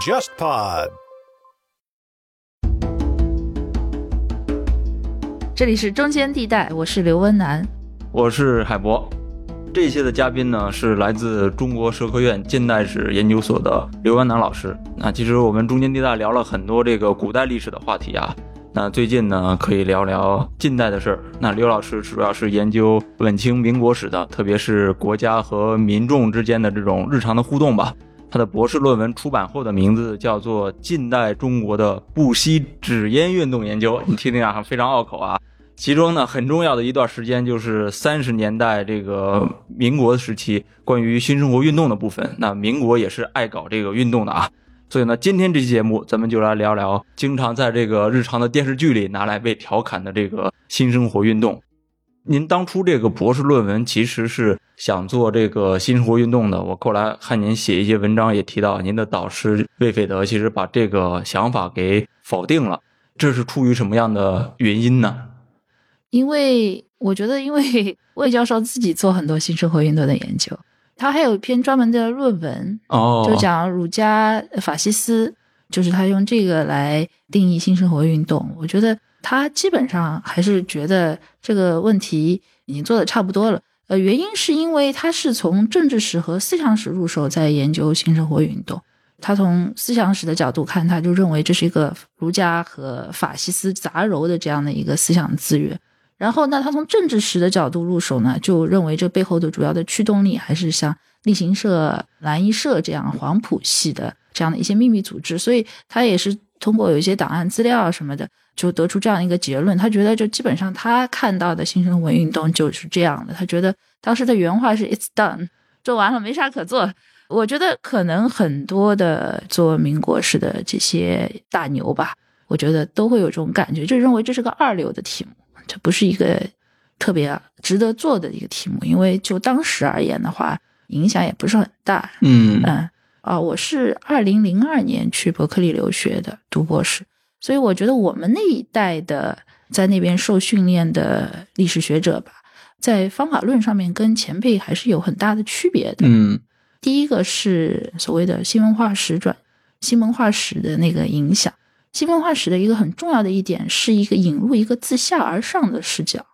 JustPod。这里是中间地带，我是刘文楠，我是海博。这一期的嘉宾呢是来自中国社科院近代史研究所的刘文楠老师。那其实我们中间地带聊了很多这个古代历史的话题啊。那最近呢可以聊聊近代的事儿。那刘老师主要是研究晚清民国史的，特别是国家和民众之间的这种日常的互动吧。他的博士论文出版后的名字叫做《近代中国的不吸纸烟运动研究》，你听听啊，非常拗口啊。其中呢，很重要的一段时间就是三十年代这个民国时期关于新生活运动的部分。那民国也是爱搞这个运动的啊，所以呢，今天这期节目咱们就来聊聊经常在这个日常的电视剧里拿来被调侃的这个新生活运动。您当初这个博士论文其实是想做这个新生活运动的，我后来看您写一些文章也提到，您的导师魏斐德其实把这个想法给否定了，这是出于什么样的原因呢？因为我觉得，因为魏教授自己做很多新生活运动的研究，他还有一篇专门的论文，哦，就讲儒家法西斯，就是他用这个来定义新生活运动。我觉得他基本上还是觉得这个问题已经做的差不多了。呃，原因是因为他是从政治史和思想史入手，在研究新生活运动。他从思想史的角度看，他就认为这是一个儒家和法西斯杂糅的这样的一个思想资源。然后，那他从政治史的角度入手呢，就认为这背后的主要的驱动力还是像立行社、蓝衣社这样黄埔系的这样的一些秘密组织。所以，他也是通过有一些档案资料什么的，就得出这样一个结论。他觉得，就基本上他看到的新生活运动就是这样的。他觉得当时的原话是 "It's done，做完了，没啥可做。我觉得可能很多的做民国史的这些大牛吧，我觉得都会有这种感觉，就认为这是个二流的题目。这不是一个特别值得做的一个题目，因为就当时而言的话，影响也不是很大。嗯嗯啊，我是二零零二年去伯克利留学的，读博士，所以我觉得我们那一代的在那边受训练的历史学者吧，在方法论上面跟前辈还是有很大的区别的。嗯，第一个是所谓的新文化史转新文化史的那个影响。新文化史的一个很重要的一点，是一个引入一个自下而上的视角。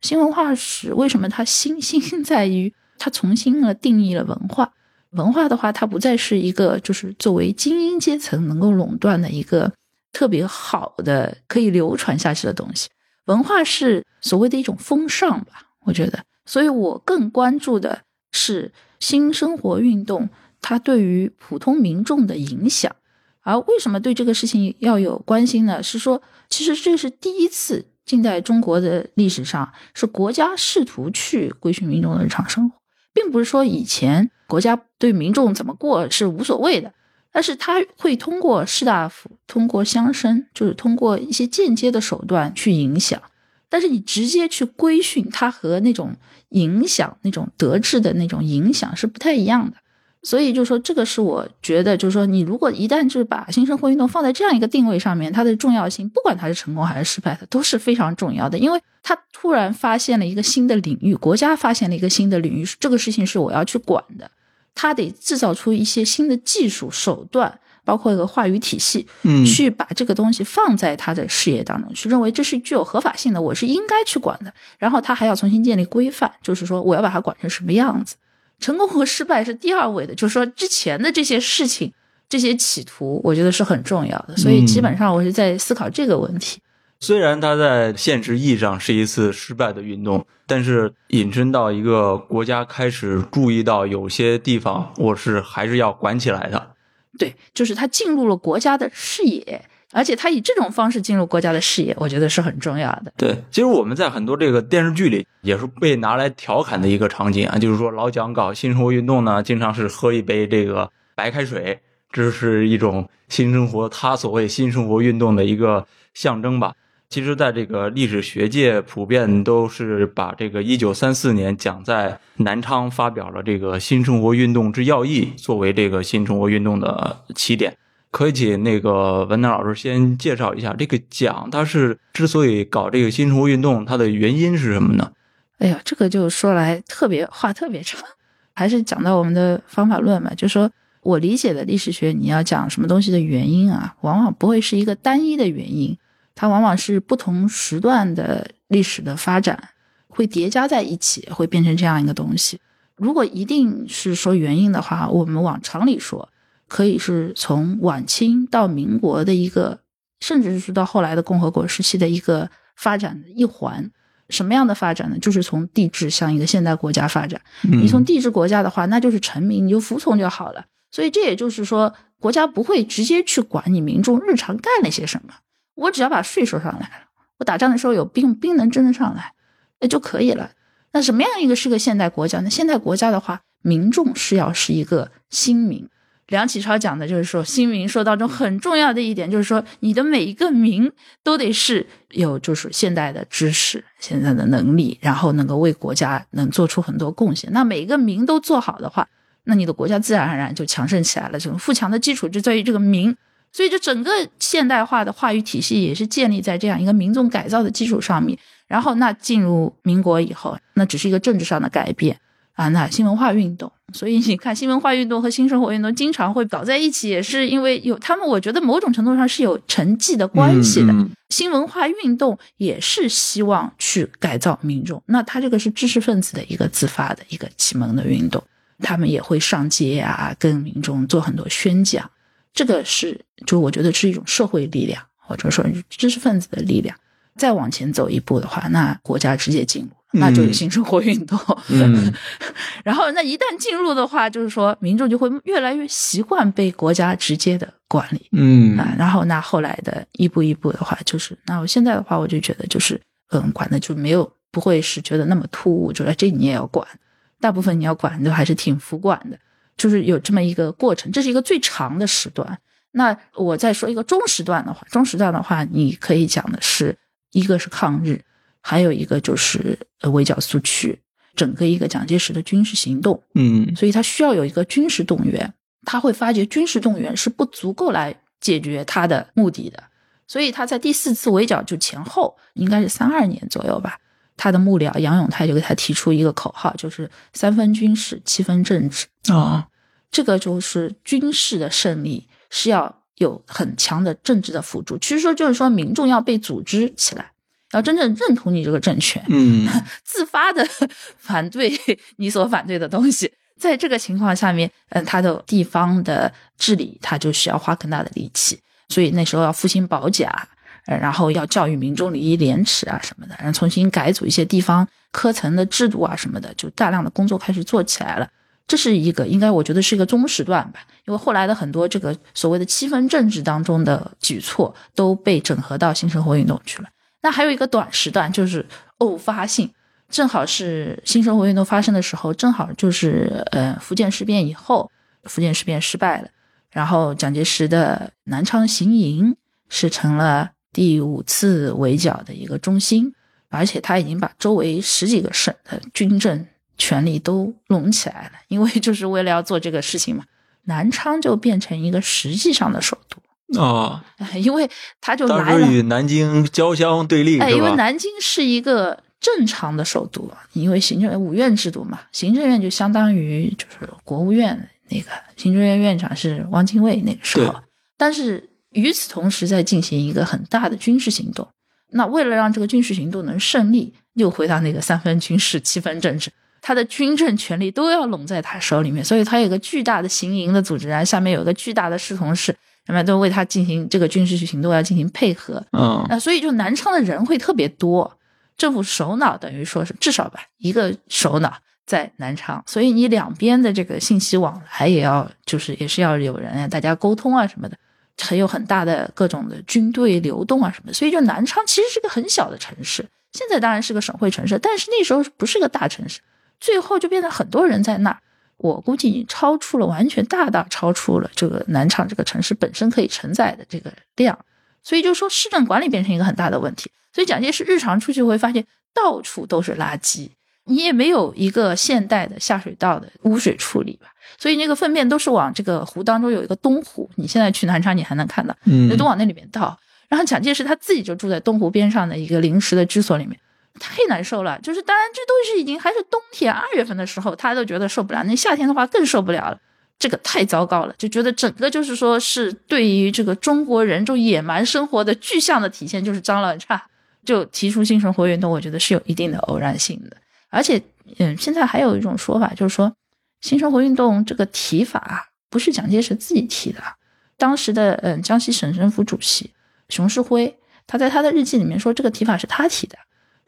新文化史为什么它新新在于它重新了定义了文化？文化的话，它不再是一个就是作为精英阶层能够垄断的一个特别好的可以流传下去的东西。文化是所谓的一种风尚吧，我觉得。所以我更关注的是新生活运动它对于普通民众的影响。而为什么对这个事情要有关心呢？是说，其实这是第一次近代中国的历史上，是国家试图去规训民众的日常生活，并不是说以前国家对民众怎么过是无所谓的，但是他会通过士大夫、通过乡绅，就是通过一些间接的手段去影响。但是你直接去规训他和那种影响、那种德治的那种影响是不太一样的。所以就说这个是我觉得，就是说你如果一旦就是把新生活运动放在这样一个定位上面，它的重要性，不管它是成功还是失败，它都是非常重要的，因为它突然发现了一个新的领域，国家发现了一个新的领域，这个事情是我要去管的，它得制造出一些新的技术手段，包括一个话语体系，嗯，去把这个东西放在他的事业当中去，认为这是具有合法性的，我是应该去管的，然后他还要重新建立规范，就是说我要把它管成什么样子。成功和失败是第二位的，就是说之前的这些事情、这些企图，我觉得是很重要的。所以基本上我是在思考这个问题。虽然它在现实意义上是一次失败的运动，但是引申到一个国家开始注意到有些地方，我是还是要管起来的。对，就是它进入了国家的视野。而且他以这种方式进入国家的视野，我觉得是很重要的。对，其实我们在很多这个电视剧里也是被拿来调侃的一个场景啊，就是说老蒋搞新生活运动呢，经常是喝一杯这个白开水，这是一种新生活，他所谓新生活运动的一个象征吧。其实，在这个历史学界，普遍都是把这个一九三四年蒋在南昌发表了这个新生活运动之要义，作为这个新生活运动的起点。可以请那个文南老师先介绍一下这个奖。它是之所以搞这个新生活运动，它的原因是什么呢？哎呀，这个就说来特别话特别长。还是讲到我们的方法论嘛，就说我理解的历史学，你要讲什么东西的原因啊，往往不会是一个单一的原因，它往往是不同时段的历史的发展会叠加在一起，会变成这样一个东西。如果一定是说原因的话，我们往常理说，可以是从晚清到民国的一个，甚至是到后来的共和国时期的一个发展的一环。什么样的发展呢？就是从帝制向一个现代国家发展。你从帝制国家的话，那就是臣民，你就服从就好了。所以这也就是说，国家不会直接去管你民众日常干了些什么，我只要把税收上来了，我打仗的时候有兵，兵能征得上来，那就可以了。那什么样一个是个现代国家呢？现代国家的话，民众是要是一个新民。梁启超讲的就是说，新民说当中很重要的一点就是说，你的每一个民都得是有就是现代的知识、现在的能力，然后能够为国家能做出很多贡献。那每一个民都做好的话，那你的国家自然而然就强盛起来了。这种富强的基础就在于这个民，所以这整个现代化的话语体系也是建立在这样一个民众改造的基础上面。然后那进入民国以后，那只是一个政治上的改变。啊，那新文化运动，所以你看新文化运动和新生活运动经常会搞在一起，也是因为有他们，我觉得某种程度上是有成绩的关系的。新文化运动也是希望去改造民众，那他这个是知识分子的一个自发的一个启蒙的运动，他们也会上街啊，跟民众做很多宣讲，这个是就我觉得是一种社会力量，或者说知识分子的力量。再往前走一步的话，那国家直接进入。那就是新生活运动，然后那一旦进入的话，就是说民众就会越来越习惯被国家直接的管理，嗯啊，然后那后来的一步一步的话，就是那我现在的话，我就觉得就是嗯，管的就没有不会是觉得那么突兀，就说这你也要管，大部分你要管都还是挺服管的，就是有这么一个过程，这是一个最长的时段。那我再说一个中时段的话，中时段的话，你可以讲的是一个是抗日。还有一个就是呃围剿苏区，整个一个蒋介石的军事行动，嗯，所以他需要有一个军事动员，他会发觉军事动员是不足够来解决他的目的的，所以他在第四次围剿就前后应该是三二年左右吧，他的幕僚杨永泰就给他提出一个口号，就是三分军事，七分政治。啊，这个就是军事的胜利是要有很强的政治的辅助，其实说就是说民众要被组织起来。要真正认同你这个政权，嗯，自发的 反对 你所反对的东西，在这个情况下面，嗯，他的地方的治理，他就需要花更大的力气，所以那时候要复兴保甲，然后要教育民众礼义廉耻啊什么的，然后重新改组一些地方科层的制度啊什么的，就大量的工作开始做起来了。这是一个应该我觉得是一个中时段吧，因为后来的很多这个所谓的七分政治当中的举措都被整合到新生活运动去了。那还有一个短时段，就是偶发性，正好是新生活运动发生的时候，正好就是呃福建事变以后，福建事变失败了，然后蒋介石的南昌行营是成了第五次围剿的一个中心，而且他已经把周围十几个省的军政权力都拢起来了，因为就是为了要做这个事情嘛，南昌就变成一个实际上的首都。啊，因为他就来了，与南京交相对立，哎，因为南京是一个正常的首都，因为行政五院制度嘛，行政院就相当于就是国务院那个行政院院长是汪精卫那个时候，但是与此同时在进行一个很大的军事行动，那为了让这个军事行动能胜利，又回到那个三分军事七分政治，他的军政权力都要拢在他手里面，所以他有个巨大的行营的组织，然后下面有一个巨大的侍从室。那么都为他进行这个军事行动要进行配合，嗯，那所以就南昌的人会特别多，政府首脑等于说是至少吧一个首脑在南昌，所以你两边的这个信息往来也要就是也是要有人啊，大家沟通啊什么的，还有很大的各种的军队流动啊什么，所以就南昌其实是个很小的城市，现在当然是个省会城市，但是那时候不是个大城市，最后就变得很多人在那儿。我估计已经超出了，完全大大超出了这个南昌这个城市本身可以承载的这个量，所以就说市政管理变成一个很大的问题。所以蒋介石日常出去会发现到处都是垃圾，你也没有一个现代的下水道的污水处理吧，所以那个粪便都是往这个湖当中有一个东湖，你现在去南昌你还能看到，嗯，都往那里面倒。然后蒋介石他自己就住在东湖边上的一个临时的居所里面，太难受了。就是当然，这都是已经还是冬天二月份的时候，他都觉得受不了。那夏天的话更受不了了，这个太糟糕了，就觉得整个就是说是对于这个中国人这种野蛮生活的具象的体现，就是脏乱差。就提出新生活运动，我觉得是有一定的偶然性的。而且，嗯，现在还有一种说法，就是说新生活运动这个提法不是蒋介石自己提的，当时的嗯江西省政府主席熊式辉，他在他的日记里面说这个提法是他提的，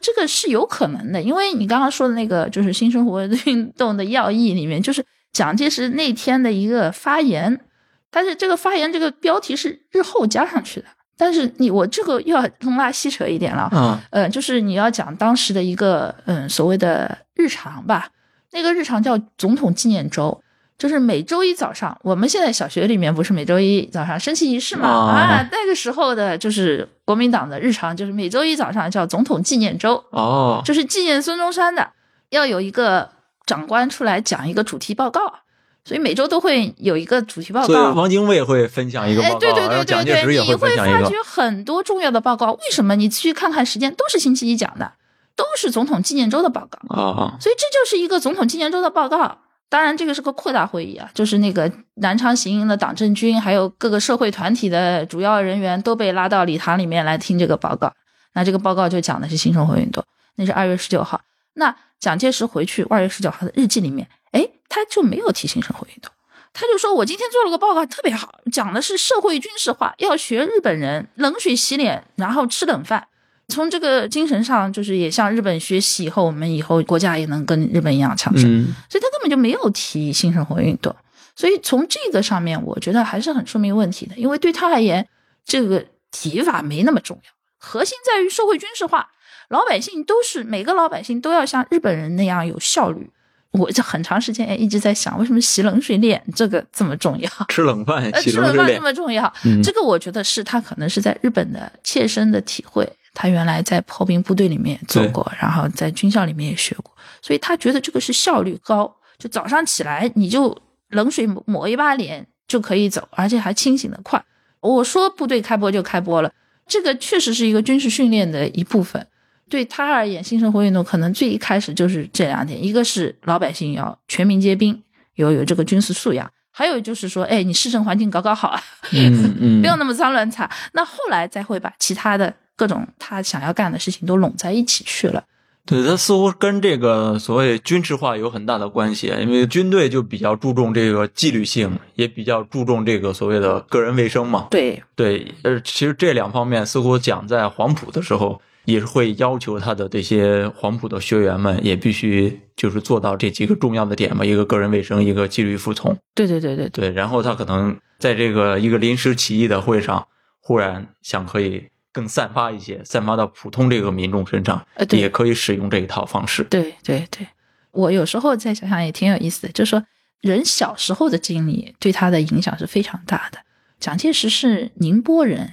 这个是有可能的，因为你刚刚说的那个就是新生活运动的要义里面，就是蒋介石那天的一个发言，但是这个发言这个标题是日后加上去的。但是你我这个又要东拉西扯一点了，嗯，呃，就是你要讲当时的一个嗯所谓的日常吧，那个日常叫总统纪念周，就是每周一早上，我们现在小学里面不是每周一早上升旗仪式嘛，啊，那个时候的就是国民党的日常，就是每周一早上叫总统纪念周，哦，就是纪念孙中山的，要有一个长官出来讲一个主题报告。所以每周都会有一个主题报告，所以汪精卫会分享一个报告，对对对蒋介石也会分享一个。你会发觉很多重要的报告，为什么你去看看时间都是星期一讲的，都是总统纪念周的报告啊？所以这就是一个总统纪念周的报告。当然，这个是个扩大会议啊，就是那个南昌行营的党政军，还有各个社会团体的主要人员都被拉到礼堂里面来听这个报告。那这个报告就讲的是新生活运动，那是二月十九号。那蒋介石回去二月十九号的日记里面，哎，他就没有提新生活运动。他就说：“我今天做了个报告，特别好，讲的是社会军事化，要学日本人冷水洗脸，然后吃冷饭。从这个精神上，就是也向日本学习，以后我们以后国家也能跟日本一样强盛。所以他根本就没有提新生活运动。所以从这个上面，我觉得还是很说明问题的，因为对他而言，这个提法没那么重要，核心在于社会军事化，老百姓都是每个老百姓都要像日本人那样有效率。”我这很长时间也一直在想，为什么洗冷水脸这个这么重要？吃冷饭，吃冷饭这么重要？这个我觉得是他可能是在日本的切身的体会。他原来在炮兵部队里面做过，然后在军校里面也学过，所以他觉得这个是效率高。就早上起来你就冷水抹一把脸就可以走，而且还清醒的快。我说部队开播就开播了，这个确实是一个军事训练的一部分。对他而言，新生活运动可能最一开始就是这两点：一个是老百姓要全民皆兵，有有这个军事素养；还有就是说，哎，你市政环境搞搞好啊，嗯嗯，不要那么脏乱差。那后来再会把其他的各种他想要干的事情都拢在一起去了。对他似乎跟这个所谓军事化有很大的关系，因为军队就比较注重这个纪律性，也比较注重这个所谓的个人卫生嘛。对对，呃，其实这两方面似乎讲在黄埔的时候。也是会要求他的这些黄埔的学员们也必须就是做到这几个重要的点嘛，一个个人卫生，一个纪律服从。对对对对对。然后他可能在这个一个临时起意的会上，忽然想可以更散发一些，散发到普通这个民众身上，也可以使用这一套方式。对对对，我有时候再想想也挺有意思的，就是说人小时候的经历对他的影响是非常大的。蒋介石是宁波人，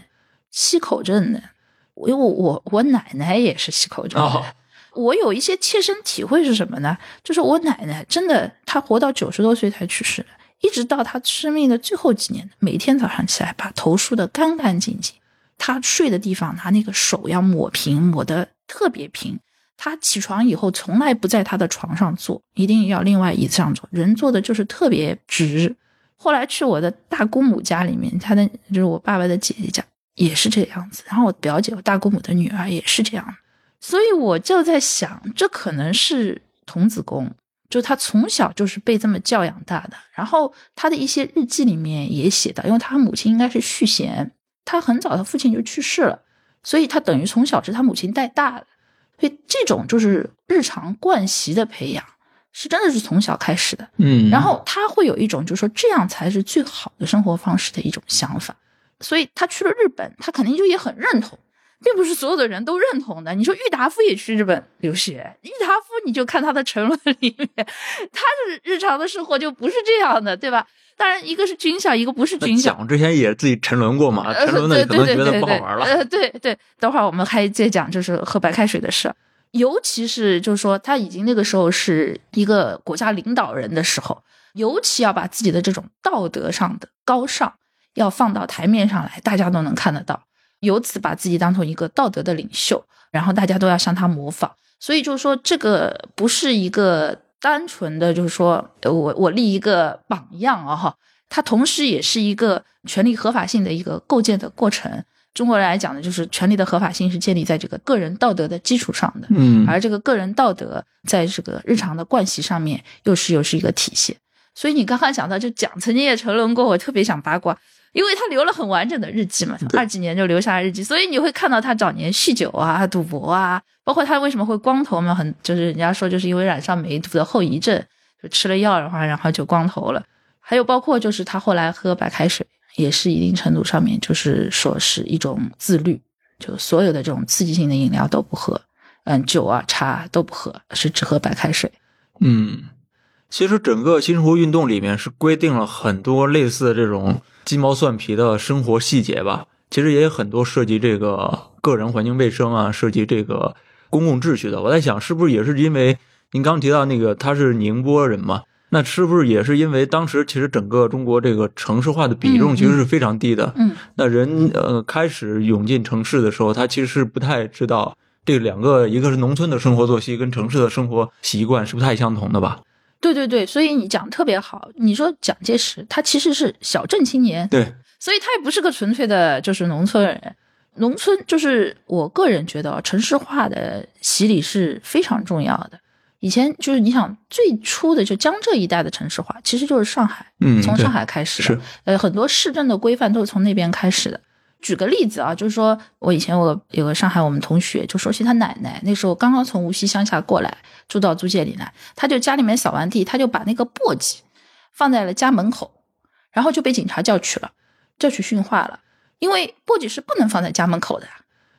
溪口镇的。因为我我我奶奶也是吸口镇的，我有一些切身体会是什么呢？就是我奶奶真的，她活到九十多岁才去世，一直到她生命的最后几年，每天早上起来把头梳得干干净净，她睡的地方拿那个手要抹平，抹得特别平。她起床以后从来不在她的床上坐，一定要另外椅子上坐，人坐的就是特别直。后来去我的大姑母家里面，她的就是我爸爸的姐姐家。也是这样子，然后我表姐、我大姑母的女儿也是这样，所以我就在想，这可能是童子功，就他从小就是被这么教养大的。然后他的一些日记里面也写到，因为他母亲应该是续弦，他很早他父亲就去世了，所以他等于从小是他母亲带大的，所以这种就是日常惯习的培养，是真的是从小开始的。嗯，然后他会有一种就是说这样才是最好的生活方式的一种想法。所以他去了日本，他肯定就也很认同，并不是所有的人都认同的。你说郁达夫也去日本留学，郁达夫你就看他的沉沦里面，他的日常的生活就不是这样的，对吧？当然，一个是军校，一个不是军校。讲之前也自己沉沦过嘛，沉沦的可能觉得不好玩了。呃，对对，等会儿我们还再讲，就是喝白开水的事，尤其是就是说他已经那个时候是一个国家领导人的时候，尤其要把自己的这种道德上的高尚。要放到台面上来，大家都能看得到。由此把自己当成一个道德的领袖，然后大家都要向他模仿。所以就是说，这个不是一个单纯的，就是说我我立一个榜样啊哈，它同时也是一个权力合法性的一个构建的过程。中国人来讲呢，就是权力的合法性是建立在这个个人道德的基础上的，嗯而这个个人道德在这个日常的惯习上面又是又是一个体现。所以你刚刚讲到，就蒋曾经也沉沦过，我特别想八卦，因为他留了很完整的日记嘛，对二几年就留下日记，所以你会看到他早年酗酒啊、赌博啊，包括他为什么会光头嘛，很就是人家说就是因为染上梅毒的后遗症，就吃了药的话，然后就光头了。还有包括就是他后来喝白开水，也是一定程度上面就是说是一种自律，就所有的这种刺激性的饮料都不喝，嗯，酒啊茶都不喝，是只喝白开水。嗯，其实整个新生活运动里面是规定了很多类似的这种鸡毛蒜皮的生活细节吧。其实也有很多涉及这个个人环境卫生啊，涉及这个公共秩序的。我在想，是不是也是因为您刚提到那个他是宁波人嘛？那是不是也是因为当时其实整个中国这个城市化的比重嗯其实是非常低的？嗯那人呃开始涌进城市的时候，他其实是不太知道这两个，一个是农村的生活作息跟城市的生活习惯是不太相同的吧？对对对，所以你讲得特别好。你说蒋介石他其实是小镇青年，对，所以他也不是个纯粹的就是农村人。农村就是我个人觉得啊城市化的洗礼是非常重要的。以前就是你想最初的就江浙一带的城市化，其实就是上海，嗯从上海开始的是。呃，很多市政的规范都是从那边开始的。举个例子啊，就是说我以前我有个上海我们同学就说起他奶奶，那时候刚刚从无锡乡下过来，住到租界里来，他就家里面扫完地，他就把那个簸箕放在了家门口，然后就被警察叫去了，叫去训话了，因为簸箕是不能放在家门口的，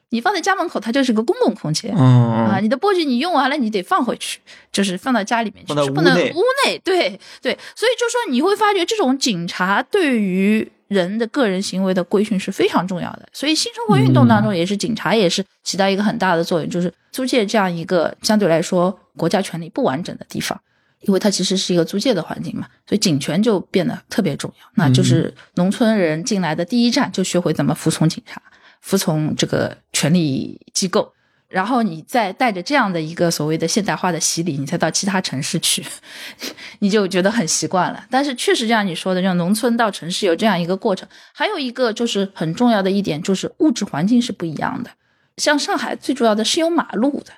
你放在家门口，它就是个公共空间。嗯啊，你的簸箕你用完了，你得放回去，就是放到家里面去，是不能屋内。对对，所以就说你会发觉，这种警察对于人的个人行为的规训是非常重要的。所以新生活运动当中，也是警察也是起到一个很大的作用，就是租界这样一个相对来说国家权力不完整的地方。因为它其实是一个租界的环境嘛，所以警权就变得特别重要。那就是农村人进来的第一站，就学会怎么服从警察，服从这个权力机构。然后你再带着这样的一个所谓的现代化的洗礼，你再到其他城市去，你就觉得很习惯了。但是确实，就像你说的，让农村到城市有这样一个过程。还有一个就是很重要的一点，就是物质环境是不一样的。像上海最主要的是有马路的，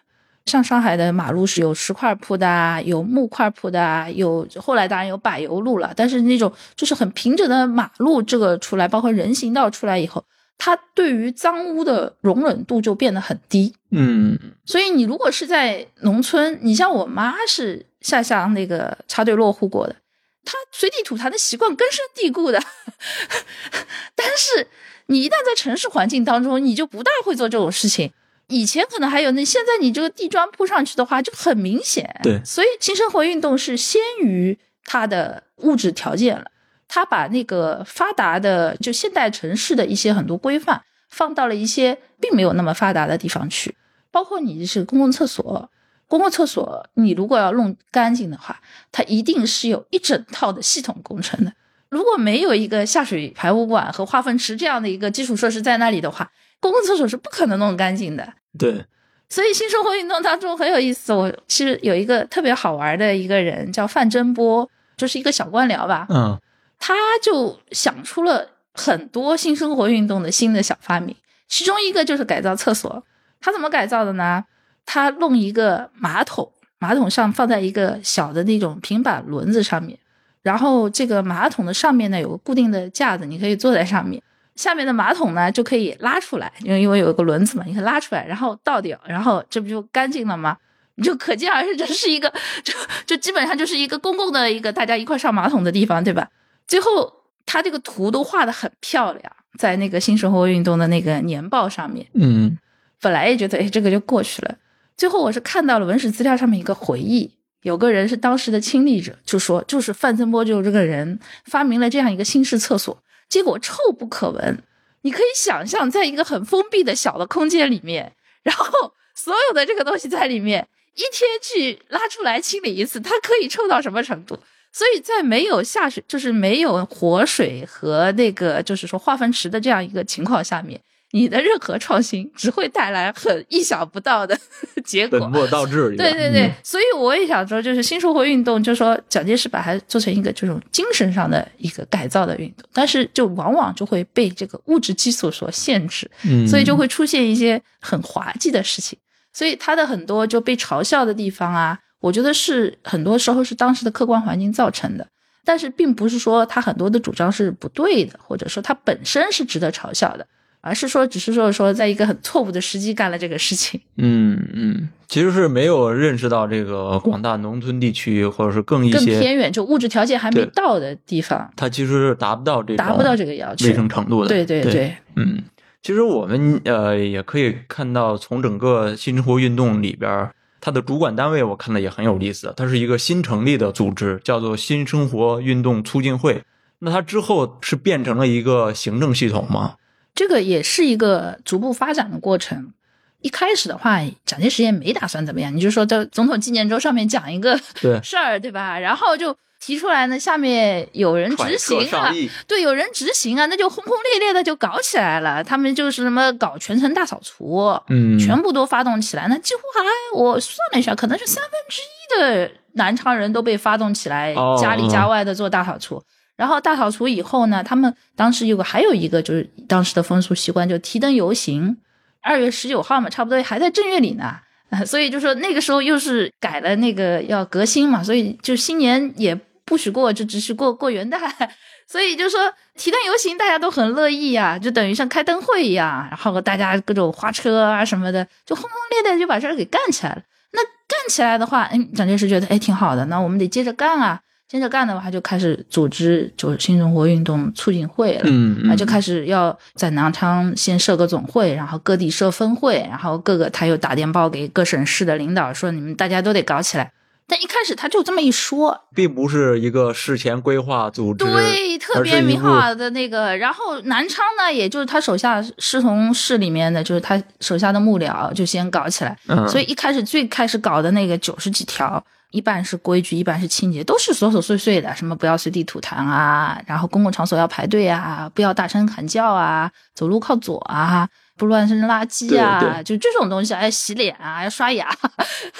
像上海的马路是有石块铺的，有木块铺的，有后来当然有柏油路了，但是那种就是很平整的马路，这个出来，包括人行道出来以后，它对于脏污的容忍度就变得很低。嗯所以你如果是在农村，你像我妈是下乡那个插队落户过的，她随地吐痰的习惯根深蒂固的。但是你一旦在城市环境当中，你就不大会做这种事情。以前可能还有，那现在你这个地砖铺上去的话，就很明显。对所以新生活运动是先于它的物质条件了，它把那个发达的就现代城市的一些很多规范放到了一些并没有那么发达的地方去。包括你是公共厕所，公共厕所你如果要弄干净的话，它一定是有一整套的系统工程的。如果没有一个下水排污管和化粪池这样的一个基础设施在那里的话，公共厕所是不可能弄干净的。对，所以新生活运动当中很有意思，我其实有一个特别好玩的一个人叫范真波，就是一个小官僚吧，嗯他就想出了很多新生活运动的新的小发明，其中一个就是改造厕所。他怎么改造的呢？他弄一个马桶，马桶上放在一个小的那种平板轮子上面，然后这个马桶的上面呢有个固定的架子，你可以坐在上面。下面的马桶呢就可以拉出来，因为因为有个轮子嘛，你可以拉出来，然后倒掉，然后这不就干净了吗？你就可见而知，这是一个就就基本上就是一个公共的一个大家一块上马桶的地方，对吧？最后他这个图都画的很漂亮，在那个新生活运动的那个年报上面。嗯本来也觉得哎这个就过去了，最后我是看到了文史资料上面一个回忆，有个人是当时的亲历者，就说就是范增波就是这个人发明了这样一个新式厕所，结果臭不可闻。你可以想象，在一个很封闭的小的空间里面，然后所有的这个东西在里面，一天去拉出来清理一次，它可以臭到什么程度？所以在没有下水，就是没有活水和那个就是说化粪池的这样一个情况下面，你的任何创新只会带来很意想不到的 结果。本末倒置。对对对，嗯所以我也想说，就是新生活运动，就是说蒋介石把它做成一个这种精神上的一个改造的运动，但是就往往就会被这个物质基础所限制，嗯，所以就会出现一些很滑稽的事情。所以他的很多就被嘲笑的地方啊，我觉得是很多时候是当时的客观环境造成的，但是并不是说他很多的主张是不对的，或者说他本身是值得嘲笑的，而是说只是说说在一个很错误的时机干了这个事情。嗯嗯，其实是没有认识到这个广大农村地区，或者是更一更些，偏远，就物质条件还没到的地方，它其实是达不到这个达不到这个要求卫。生程度的。对对对对，嗯，其实我们呃也可以看到，从整个新生活运动里边儿，它的主管单位我看的也很有意思，它是一个新成立的组织，叫做新生活运动促进会。那它之后是变成了一个行政系统吗？这个也是一个逐步发展的过程。一开始的话，蒋介石也没打算怎么样，你就说在总统纪念周上面讲一个事儿，对吧？然后就提出来呢，下面有人执行啊对，有人执行啊，那就轰轰烈烈的就搞起来了。他们就是什么搞全城大扫除，嗯，全部都发动起来，那几乎还我算了一下，可能是三分之一的南昌人都被发动起来，哦家里家外的做大扫除。然后大扫除以后呢，他们当时有个还有一个就是当时的风俗习惯，就提灯游行，二月十九号嘛，差不多还在正月里呢。啊，所以就说那个时候又是改了那个要革新嘛，所以就新年也不许过，就只许过过元旦。所以就说提灯游行，大家都很乐意啊，就等于像开灯会一样，然后大家各种花车啊什么的，就轰轰烈烈就把事儿给干起来了。那干起来的话，嗯，蒋介石觉得哎挺好的，那我们得接着干啊。接着干的话，就开始组织就是新中国运动促进会了。嗯，嗯啊，就开始要在南昌先设个总会，然后各地设分会，然后各个他又打电报给各省市的领导说，你们大家都得搞起来。但一开始他就这么一说，并不是一个事前规划组织，对，特别明化的那个。然后南昌呢，也就是他手下师从市里面的，就是他手下的幕僚就先搞起来。嗯，所以一开始最开始搞的那个九十几条，一半是规矩，一半是清洁，都是琐琐碎碎的，什么不要随地吐痰啊，然后公共场所要排队啊，不要大声喊叫啊，走路靠左啊。不乱扔垃圾啊，就这种东西，还要洗脸啊，要刷牙，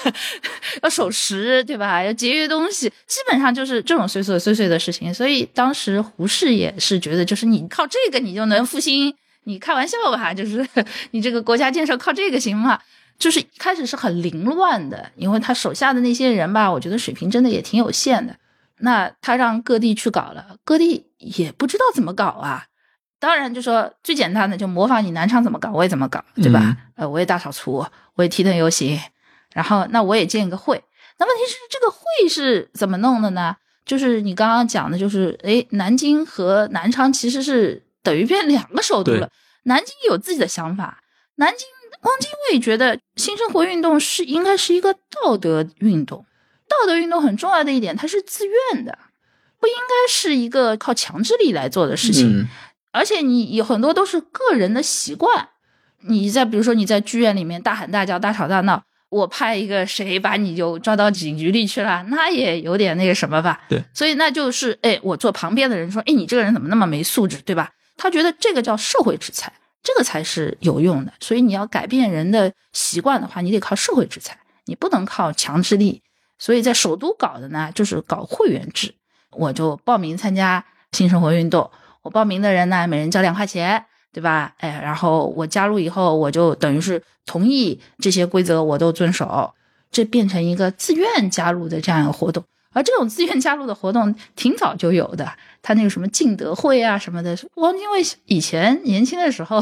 要守时，对吧？要节约东西，基本上就是这种碎碎碎碎的事情。所以当时胡适也是觉得，就是你靠这个你就能复兴，你开玩笑吧？就是 你这个国家建设靠这个行吗？就是一开始是很凌乱的，因为他手下的那些人吧，我觉得水平真的也挺有限的。那他让各地去搞了，各地也不知道怎么搞啊。当然，就说最简单的，就模仿你南昌怎么搞，我也怎么搞，对吧？嗯呃，我也大扫除，我也提灯游行，然后那我也建一个会。那问题是，这个会是怎么弄的呢？就是你刚刚讲的，就是诶，南京和南昌其实是等于变两个首都了。南京有自己的想法，南京汪精卫觉得新生活运动是应该是一个道德运动，道德运动很重要的一点，它是自愿的，不应该是一个靠强制力来做的事情。嗯而且你有很多都是个人的习惯，你在比如说你在剧院里面大喊大叫、大吵大闹，我派一个谁把你就抓到警局里去了，那也有点那个什么吧？对，所以那就是哎，我坐旁边的人说，哎，你这个人怎么那么没素质，对吧？他觉得这个叫社会制裁，这个才是有用的。所以你要改变人的习惯的话，你得靠社会制裁，你不能靠强制力。所以在首都搞的呢，就是搞会员制，我就报名参加新生活运动。我报名的人呢，每人交两块钱，对吧？哎，然后我加入以后，我就等于是同意这些规则，我都遵守，这变成一个自愿加入的这样一个活动。而这种自愿加入的活动挺早就有的，他那个什么敬德会啊什么的，汪精卫以前年轻的时候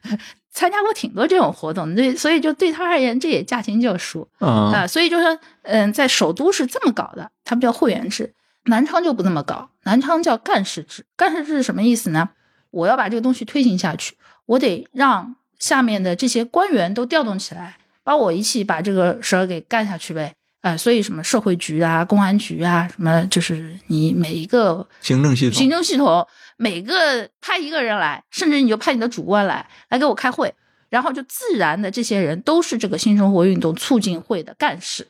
参加过挺多这种活动，对，所以就对他而言，这也驾轻就熟。啊啊，所以就说，嗯，在首都是这么搞的，他们叫会员制。南昌就不这么搞，南昌叫干事制。干事制是什么意思呢？我要把这个东西推行下去，我得让下面的这些官员都调动起来，帮我一起把这个事儿给干下去呗。啊、所以什么社会局啊、公安局啊，什么就是你每一个行政系统行，政系统每个派一个人来，甚至你就派你的主官来来给我开会，然后就自然的这些人都是这个新生活运动促进会的干事，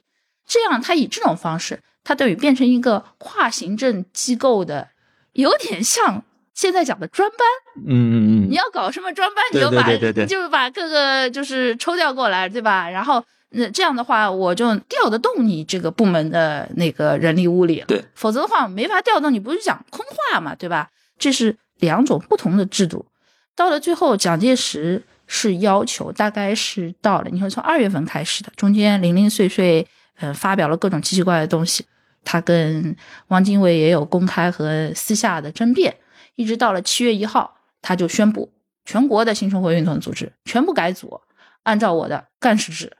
这样他以这种方式，他等于变成一个跨行政机构的，有点像现在讲的专班，嗯嗯嗯，你要搞什么专班，你就把对对对对你就把各个就是抽调过来，对吧？然后那这样的话，我就调得动你这个部门的那个人力物力了。对，否则的话没法调动，你不是讲空话嘛，对吧？这是两种不同的制度。到了最后，蒋介石是要求，大概是到了，你说从二月份开始的，中间零零碎碎，呃，发表了各种奇奇怪怪的东西。他跟汪精卫也有公开和私下的争辩，一直到了七月一号，他就宣布全国的新生活运动组织全部改组，按照我的干事制。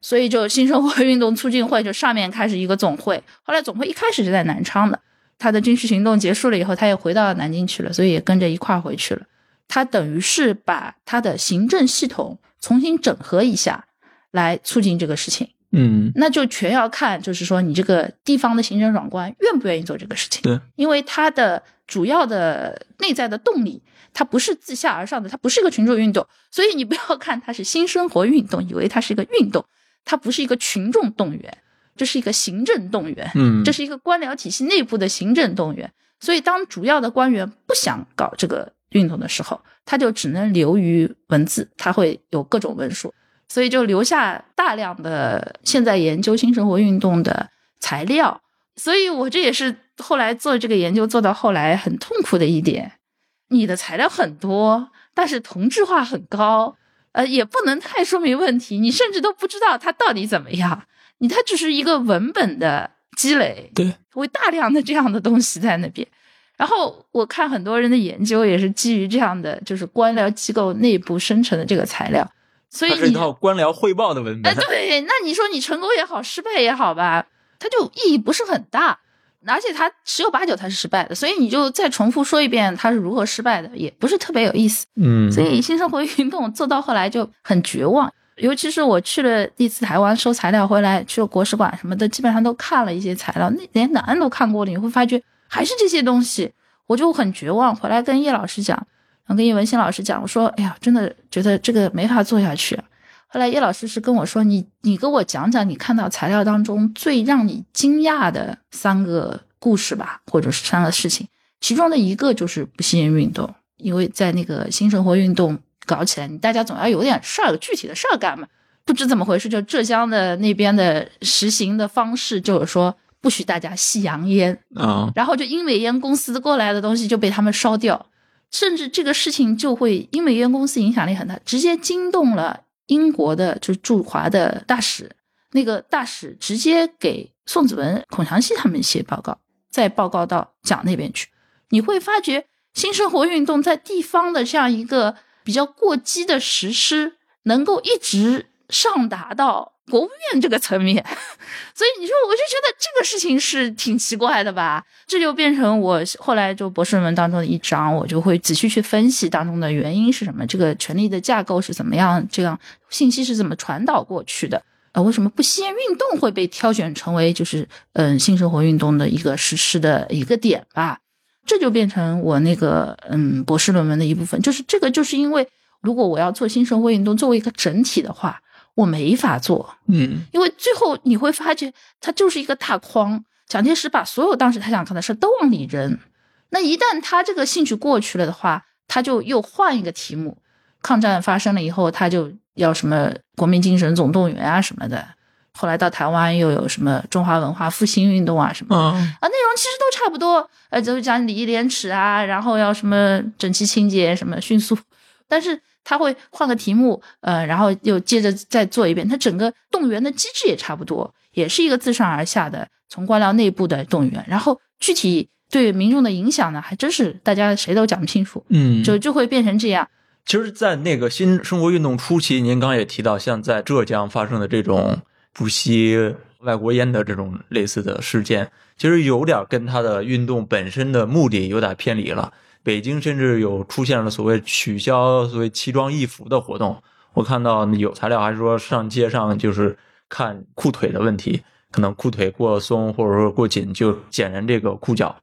所以就新生活运动促进会就上面开始一个总会，后来总会一开始是在南昌的，他的军事行动结束了以后，他也回到南京去了，所以也跟着一块儿回去了。他等于是把他的行政系统重新整合一下，来促进这个事情。嗯那就全要看，就是说你这个地方的行政长官愿不愿意做这个事情。对，因为他的主要的内在的动力，它不是自下而上的，它不是一个群众运动，所以你不要看它是新生活运动，以为它是一个运动，它不是一个群众动员，这是一个行政动员，嗯，这是一个官僚体系内部的行政动员。所以，当主要的官员不想搞这个运动的时候，他就只能流于文字，他会有各种文书。所以就留下大量的现在研究新生活运动的材料，所以我这也是后来做这个研究做到后来很痛苦的一点。你的材料很多，但是同质化很高，呃，也不能太说明问题，你甚至都不知道它到底怎么样，你它只是一个文本的积累，对，会大量的这样的东西在那边。然后我看很多人的研究也是基于这样的，就是官僚机构内部生成的这个材料。所以一套官僚汇报的文哎，本。对，那你说你成功也好，失败也好吧，它就意义不是很大，而且它十有八九它是失败的，所以你就再重复说一遍它是如何失败的，也不是特别有意思。嗯，所以新生活运动做到后来就很绝望，尤其是我去了第一次台湾收材料回来，去了国史馆什么的，基本上都看了一些材料，那连档案都看过了，你会发觉还是这些东西，我就很绝望。回来跟叶老师讲，然后跟叶文新老师讲，我说，哎呀，真的觉得这个没法做下去。后来叶老师是跟我说，你你给我讲讲你看到材料当中最让你惊讶的三个故事吧，或者是三个事情。其中的一个就是不吸烟运动，因为在那个新生活运动搞起来，你大家总要有点事儿，有具体的事儿干嘛。不知怎么回事，就浙江的那边的实行的方式就是说不许大家吸洋烟，啊，然后就英美烟公司过来的东西就被他们烧掉，甚至这个事情就会英美烟公司影响力很大，直接惊动了英国的就是驻华的大使，那个大使直接给宋子文、孔祥熙他们写报告，再报告到蒋那边去。你会发觉新生活运动在地方的这样一个比较过激的实施，能够一直上达到国务院这个层面，所以你说，我就觉得这个事情是挺奇怪的吧？这就变成我后来就博士论文当中的一章，我就会仔细去分析当中的原因是什么，这个权力的架构是怎么样，这样信息是怎么传导过去的。呃，为什么不吸烟运动会被挑选成为就是嗯性生活运动的一个实施的一个点吧？这就变成我那个嗯博士论文的一部分，就是这个就是因为如果我要做新生活运动作为一个整体的话，我没法做，嗯因为最后你会发觉它就是一个大框。蒋介石把所有当时他想看的事都往里扔，那一旦他这个兴趣过去了的话，他就又换一个题目。抗战发生了以后，他就要什么国民精神总动员啊什么的。后来到台湾又有什么中华文化复兴运动啊什么啊，内容其实都差不多，呃，就是讲礼义廉耻啊，然后要什么整齐清洁，什么迅速，但是他会换个题目，呃，然后又接着再做一遍，他整个动员的机制也差不多，也是一个自上而下的从官僚内部的动员，然后具体对民众的影响呢，还真是大家谁都讲不清楚，嗯，就就会变成这样。其实，在那个新生活运动初期，您刚刚也提到，像在浙江发生的这种不吸外国烟的这种类似的事件，其实有点跟他的运动本身的目的有点偏离了。北京甚至有出现了所谓取消所谓奇装异服的活动。我看到有材料还说上街上就是看裤腿的问题，可能裤腿过松或者说过紧就剪人这个裤脚。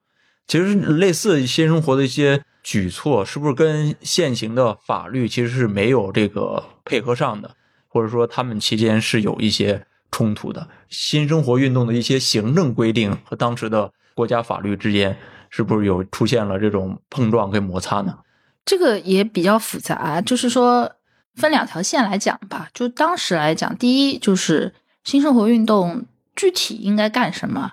其实类似新生活的一些举措，是不是跟现行的法律其实是没有这个配合上的，或者说他们期间是有一些冲突的？新生活运动的一些行政规定和当时的国家法律之间是不是有出现了这种碰撞跟摩擦呢？这个也比较复杂，就是说分两条线来讲吧。就当时来讲，第一就是新生活运动具体应该干什么，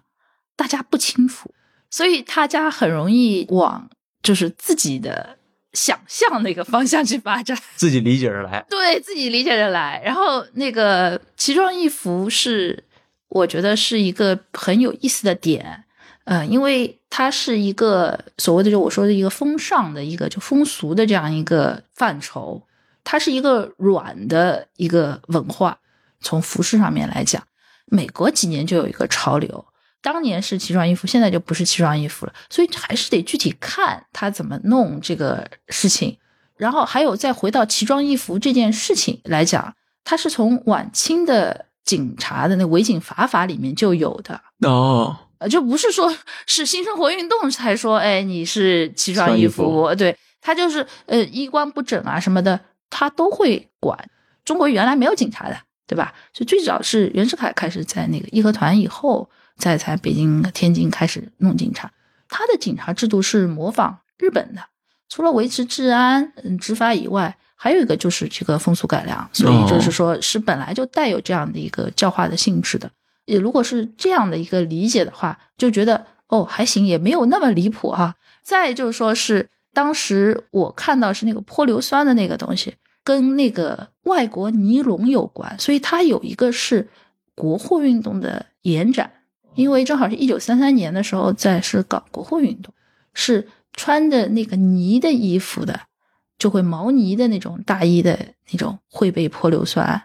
大家不清楚，所以大家很容易往就是自己的想象那个方向去发展，自己理解着来。对自己理解着来。然后那个奇装异服是，我觉得是一个很有意思的点。呃，因为它是一个所谓的就我说的一个风尚的一个就风俗的这样一个范畴，它是一个软的一个文化。从服饰上面来讲，美国几年就有一个潮流，当年是奇装异服，现在就不是奇装异服了，所以还是得具体看他怎么弄这个事情。然后还有再回到奇装异服这件事情来讲，它是从晚清的警察的那违警法法里面就有的。哦，呃，就不是说是新生活运动才说，哎，你是奇装异服，对他就是呃衣冠不整啊什么的，他都会管。中国原来没有警察的，对吧？所以最早是袁世凯开始在那个义和团以后，在才北京、天津开始弄警察。他的警察制度是模仿日本的，除了维持治安、嗯执法以外，还有一个就是这个风俗改良，所以就是说是本来就带有这样的一个教化的性质的。也如果是这样的一个理解的话，就觉得哦还行，也没有那么离谱哈。再就是说是当时我看到是那个泼硫酸的那个东西，跟那个外国尼龙有关，所以它有一个是国货运动的延展，因为正好是一九三三年的时候在是搞国货运动，是穿着那个呢的衣服的，就会毛呢的那种大衣的那种会被泼硫酸。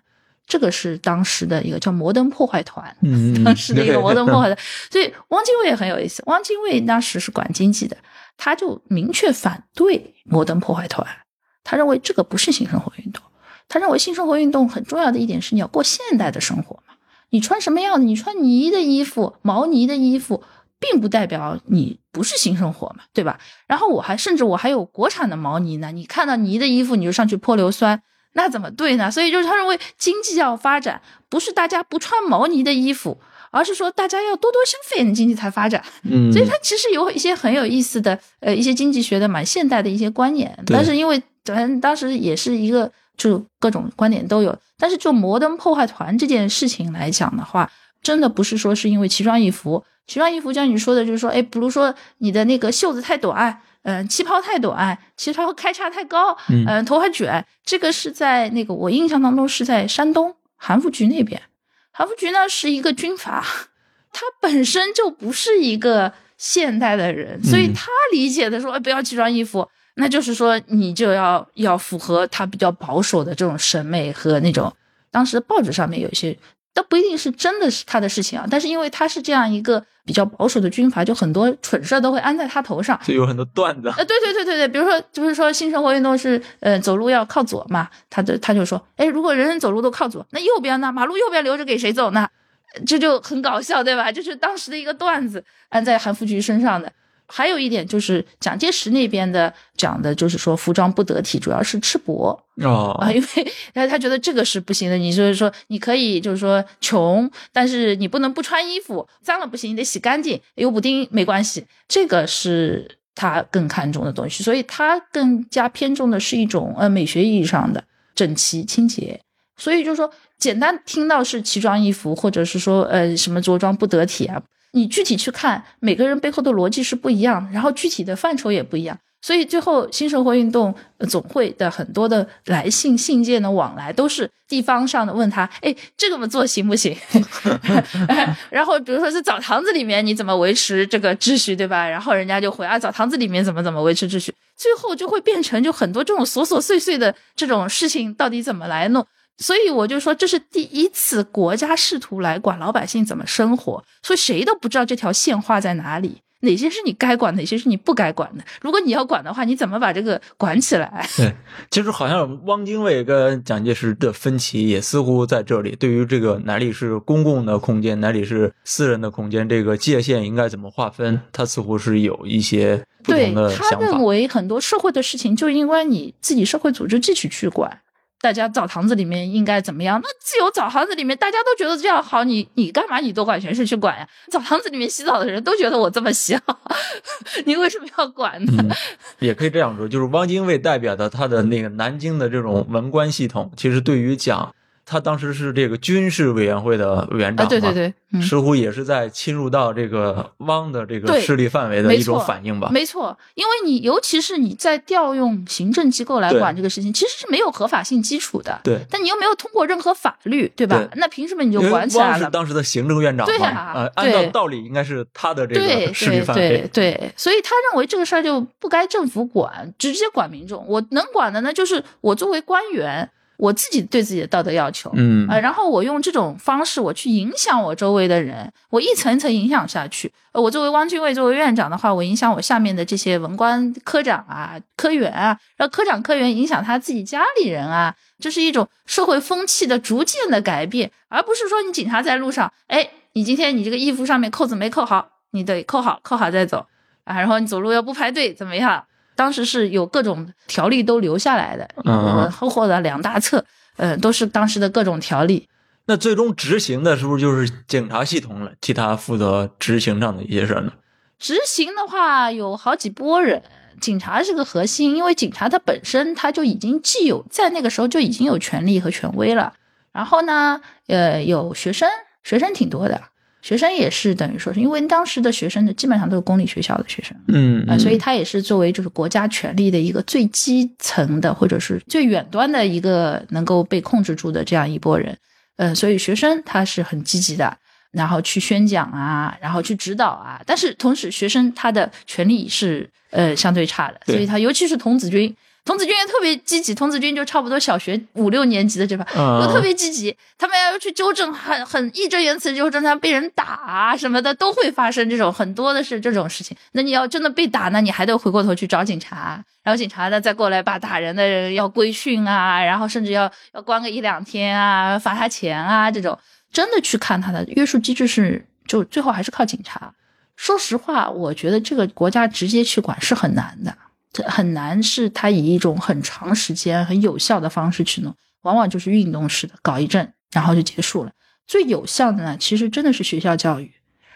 这个是当时的一个叫摩登破坏团，嗯 当时的一个摩登破坏团，所以汪精卫也很有意思。汪精卫当时是管经济的，他就明确反对摩登破坏团，他认为这个不是新生活运动。他认为新生活运动很重要的一点是你要过现代的生活嘛，你穿什么样的，你穿呢的衣服、毛呢的衣服，并不代表你不是新生活嘛，对吧？然后我还甚至我还有国产的毛呢呢，你看到呢的衣服你就上去泼硫酸。那怎么对呢？所以就是他认为经济要发展，不是大家不穿毛呢的衣服，而是说大家要多多消费，经济才发展。嗯，所以他其实有一些很有意思的，呃，一些经济学的蛮现代的一些观念。但是因为咱当时也是一个，就各种观点都有。但是就摩登破坏团这件事情来讲的话，真的不是说是因为奇装异服，奇装异服像你说的，就是说，哎，比如说你的那个袖子太短。嗯，旗袍太短，旗袍开叉太高，嗯嗯，头发卷，这个是在那个我印象当中是在山东韩复局那边。韩复局呢是一个军阀，他本身就不是一个现代的人，所以嗯他理解的说，哎，不要奇装异服，那就是说你就要要符合他比较保守的这种审美和那种。当时报纸上面有一些，都不一定是真的是他的事情啊，但是因为他是这样一个比较保守的军阀，就很多蠢事儿都会安在他头上。就有很多段子。呃，对对对对对，比如说，就是说新生活运动是，呃，走路要靠左嘛，他就他就说，哎，如果人人走路都靠左，那右边呢？马路右边留着给谁走呢？呃 这就很搞笑，对吧？就是当时的一个段子，安在韩复榘身上的。还有一点就是蒋介石那边的讲的，就是说服装不得体，主要是赤膊哦啊，因为 他他觉得这个是不行的。你就是说你可以就是说穷，但是你不能不穿衣服，脏了不行，你得洗干净，有补丁没关系，这个是他更看重的东西。所以他更加偏重的是一种呃美学意义上的整齐清洁。所以就是说，简单听到是奇装异服，或者是说呃什么着装不得体啊，你具体去看，每个人背后的逻辑是不一样，然后具体的范畴也不一样。所以最后新生活运动总会的很多的来信信件的往来，都是地方上的问他，哎，这个么做行不行？然后比如说是澡堂子里面你怎么维持这个秩序，对吧？然后人家就回啊，澡堂子里面怎么怎么维持秩序，最后就会变成就很多这种琐琐碎碎的这种事情，到底怎么来弄？所以我就说，这是第一次国家试图来管老百姓怎么生活，所以谁都不知道这条线画在哪里，哪些是你该管，哪些是你不该管的。如果你要管的话，你怎么把这个管起来？对，其实好像汪精卫跟蒋介石的分歧也似乎在这里，对于这个哪里是公共的空间，哪里是私人的空间，这个界限应该怎么划分，他似乎是有一些不对同的他想法认。为很多社会的事情就应该你自己社会组织自己去管，大家澡堂子里面应该怎么样？那自由澡堂子里面大家都觉得这样好，你你干嘛你多管闲事去管呀？澡堂子里面洗澡的人都觉得我这么洗好，你为什么要管呢？也可以这样说，就是汪精卫代表的他的那个南京的这种文官系统，其实对于讲。他当时是这个军事委员会的委员长啊，对对对，嗯似乎也是在侵入到这个汪的这个势力范围的一种反应吧。没错，因为你尤其是你在调用行政机构来管这个事情，其实是没有合法性基础的。对，但你又没有通过任何法律，对吧？对那凭什么你就管起来汪是了？当时的行政院长嘛，对啊呃，按照道理应该是他的这个势力对对范围。对，所以他认为这个事儿就不该政府管，直接管民众。我能管的呢，就是我作为官员，我自己对自己的道德要求。嗯呃，然后我用这种方式，我去影响我周围的人，我一层一层影响下去。呃，我作为汪精卫作为院长的话，我影响我下面的这些文官科长啊、科员啊，然后科长科员影响他自己家里人啊，这是一种社会风气的逐渐的改变，而不是说你警察在路上，哎，你今天你这个衣服上面扣子没扣好，你得扣好，扣好再走啊，然后你走路要不排队怎么样？当时是有各种条例都留下来的，嗯呃厚厚的两大册，呃，都是当时的各种条例。那最终执行的是不是就是警察系统了，替他负责执行上的一些事儿呢？执行的话有好几拨人，警察是个核心，因为警察他本身他就已经既有在那个时候就已经有权利和权威了。然后呢，呃，有学生，学生挺多的，学生也是等于说是因为当时的学生呢，基本上都是公立学校的学生。嗯啊、所以他也是作为就是国家权力的一个最基层的，或者是最远端的一个能够被控制住的这样一波人，呃，所以学生他是很积极的，然后去宣讲啊，然后去指导啊，但是同时学生他的权利是呃相对差的，所以他尤其是童子军。童子军也特别积极，童子军就差不多小学五六年级的这帮，嗯都特别积极，他们要去纠正，很很义正言辞地纠正他被人打啊什么的，都会发生这种很多的是这种事情。那你要真的被打那，你还得回过头去找警察，然后警察呢再过来把打人的人要规训啊，然后甚至要要关个一两天啊，罚他钱啊，这种真的去看他的约束机制是，就最后还是靠警察。说实话，我觉得这个国家直接去管是很难的。这很难是他以一种很长时间、很有效的方式去弄，往往就是运动式的搞一阵，然后就结束了。最有效的呢，其实真的是学校教育。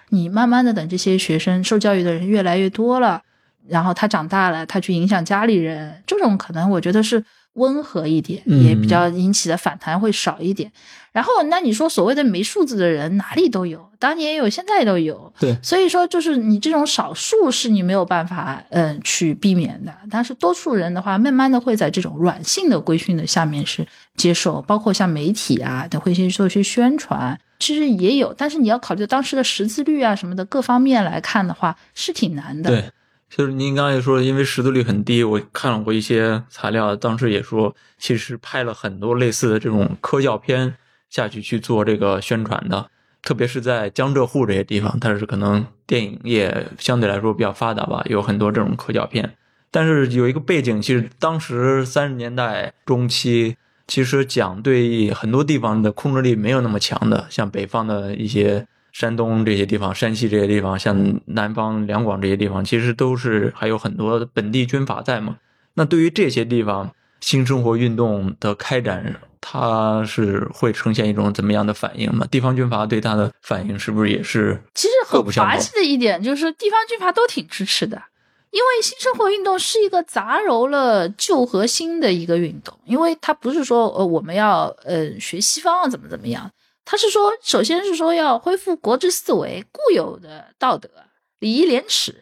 你慢慢的等这些学生受教育的人越来越多了，然后他长大了，他去影响家里人，这种可能我觉得是温和一点，嗯也比较引起的反弹会少一点。然后，那你说所谓的没素质的人哪里都有，当年也有，现在都有。对所以说就是你这种少数是你没有办法嗯、呃去避免的，但是多数人的话，慢慢的会在这种软性的规训的下面是接受，包括像媒体啊，都会去做一些宣传。其实也有，但是你要考虑当时的识字率啊什么的各方面来看的话，是挺难的。对，就是您刚才说，因为识字率很低，我看了过一些材料，当时也说，其实拍了很多类似的这种科教片下去去做这个宣传的，特别是在江浙沪这些地方，它是可能电影业相对来说比较发达吧，有很多这种科教片。但是有一个背景，其实当时三十年代中期，其实讲对很多地方的控制力没有那么强的，像北方的一些山东这些地方、山西这些地方，像南方两广这些地方，其实都是还有很多本地军阀在嘛。那对于这些地方新生活运动的开展，它是会呈现一种怎么样的反应吗？地方军阀对它的反应是不是也是其实很滑稽的一点就是，地方军阀都挺支持的，因为新生活运动是一个杂糅了旧和新的一个运动，因为它不是说呃我们要呃学西方啊怎么怎么样，它是说首先是说要恢复国之四维固有的道德、礼义廉耻。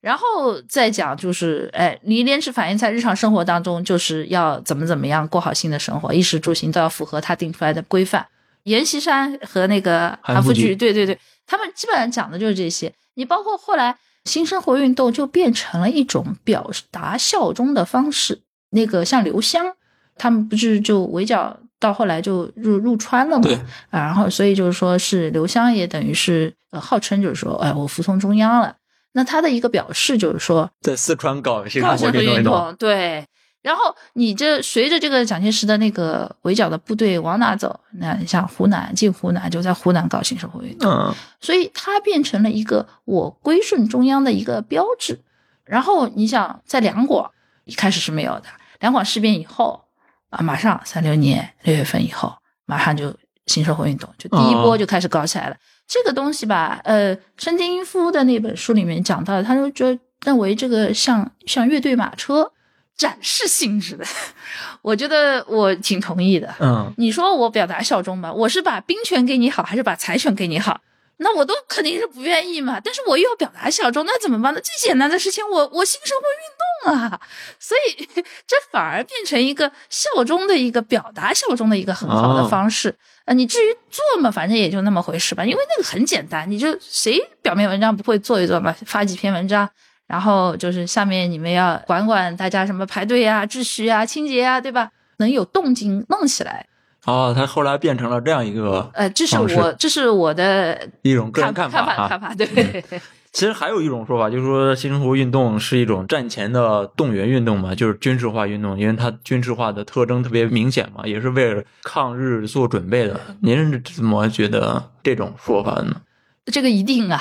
然后再讲就是，哎，礼义廉耻反映在日常生活当中，就是要怎么怎么样过好新的生活，衣食住行都要符合他定出来的规范。阎锡山和那个韩复榘榘，对对对，他们基本上讲的就是这些。你包括后来新生活运动就变成了一种表达效忠的方式。那个像刘湘，他们不是就围剿到后来就入入川了嘛？对啊，然后所以就是说是刘湘也等于是呃号称就是说，哎，我服从中央了。那他的一个表示就是说，在四川搞新社会运运动？对。然后你这随着这个蒋介石的那个围剿的部队往哪走？那你像湖南进湖南，就在湖南搞新社会运动，嗯，所以它变成了一个我归顺中央的一个标志。然后你想，在两广一开始是没有的，两广事变以后，啊，马上三六年六月份以后，马上就新社会运动，就第一波就开始搞起来了。这个东西吧，呃，申金夫的那本书里面讲到了，他说觉得认为这个像像乐队马车展示性质的，我觉得我挺同意的。嗯你说我表达效忠吧，我是把兵权给你好，还是把财权给你好？那我都肯定是不愿意嘛。但是我又要表达效忠，那怎么办呢？最简单的事情，我我新社会运动啊，所以 这反而变成一个效忠的一个表达效忠的一个很好的哦方式。呃，你至于做嘛，反正也就那么回事吧，因为那个很简单，你就谁表面文章不会做一做嘛，发几篇文章。然后就是下面你们要管管大家什么排队啊、秩序啊、清洁啊，对吧？能有动静弄起来，哦，他后来变成了这样一个呃，这是我这是我的一种个人看法看。法看法，对，其实还有一种说法，就是说新生活运动是一种战前的动员运动嘛，就是军事化运动，因为它军事化的特征特别明显嘛，也是为了抗日做准备的。您是怎么觉得这种说法呢？这个一定啊，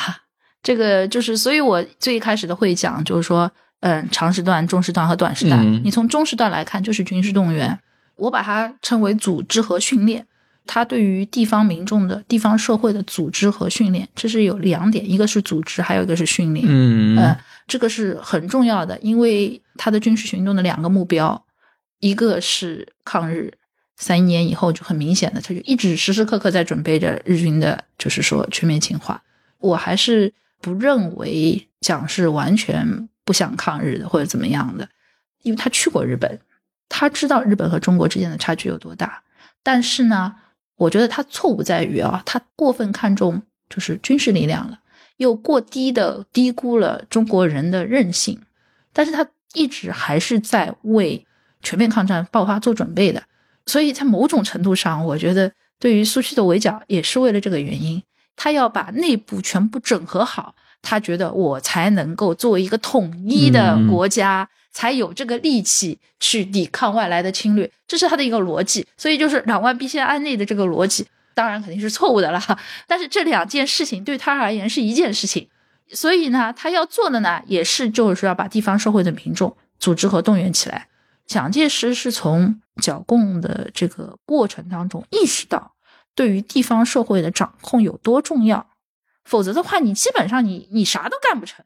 这个就是，所以我最开始的会讲就是说，嗯，长时段、中时段和短时段。嗯你从中时段来看，就是军事动员，我把它称为组织和训练。它对于地方民众的地方社会的组织和训练，这是有两点，一个是组织，还有一个是训练。嗯呃，这个是很重要的，因为它的军事行动的两个目标，一个是抗日，三一年以后就很明显的，他就一直时时刻刻在准备着日军的，就是说全面侵华。我还是不认为蒋是完全不想抗日的或者怎么样的，因为他去过日本，他知道日本和中国之间的差距有多大。但是呢，我觉得他错误在于啊，他过分看重就是军事力量了。又过低的低估了中国人的韧性，但是他一直还是在为全面抗战爆发做准备的，所以在某种程度上，我觉得对于苏区的围剿也是为了这个原因，他要把内部全部整合好，他觉得我才能够作为一个统一的嗯国家，才有这个力气去抵抗外来的侵略，这是他的一个逻辑，所以就是攘外必先安内的这个逻辑。当然肯定是错误的了，但是这两件事情对他而言是一件事情，所以呢，他要做的呢，也是就是要把地方社会的民众组织和动员起来。蒋介石是从剿共的这个过程当中意识到，对于地方社会的掌控有多重要，否则的话，你基本上你你啥都干不成。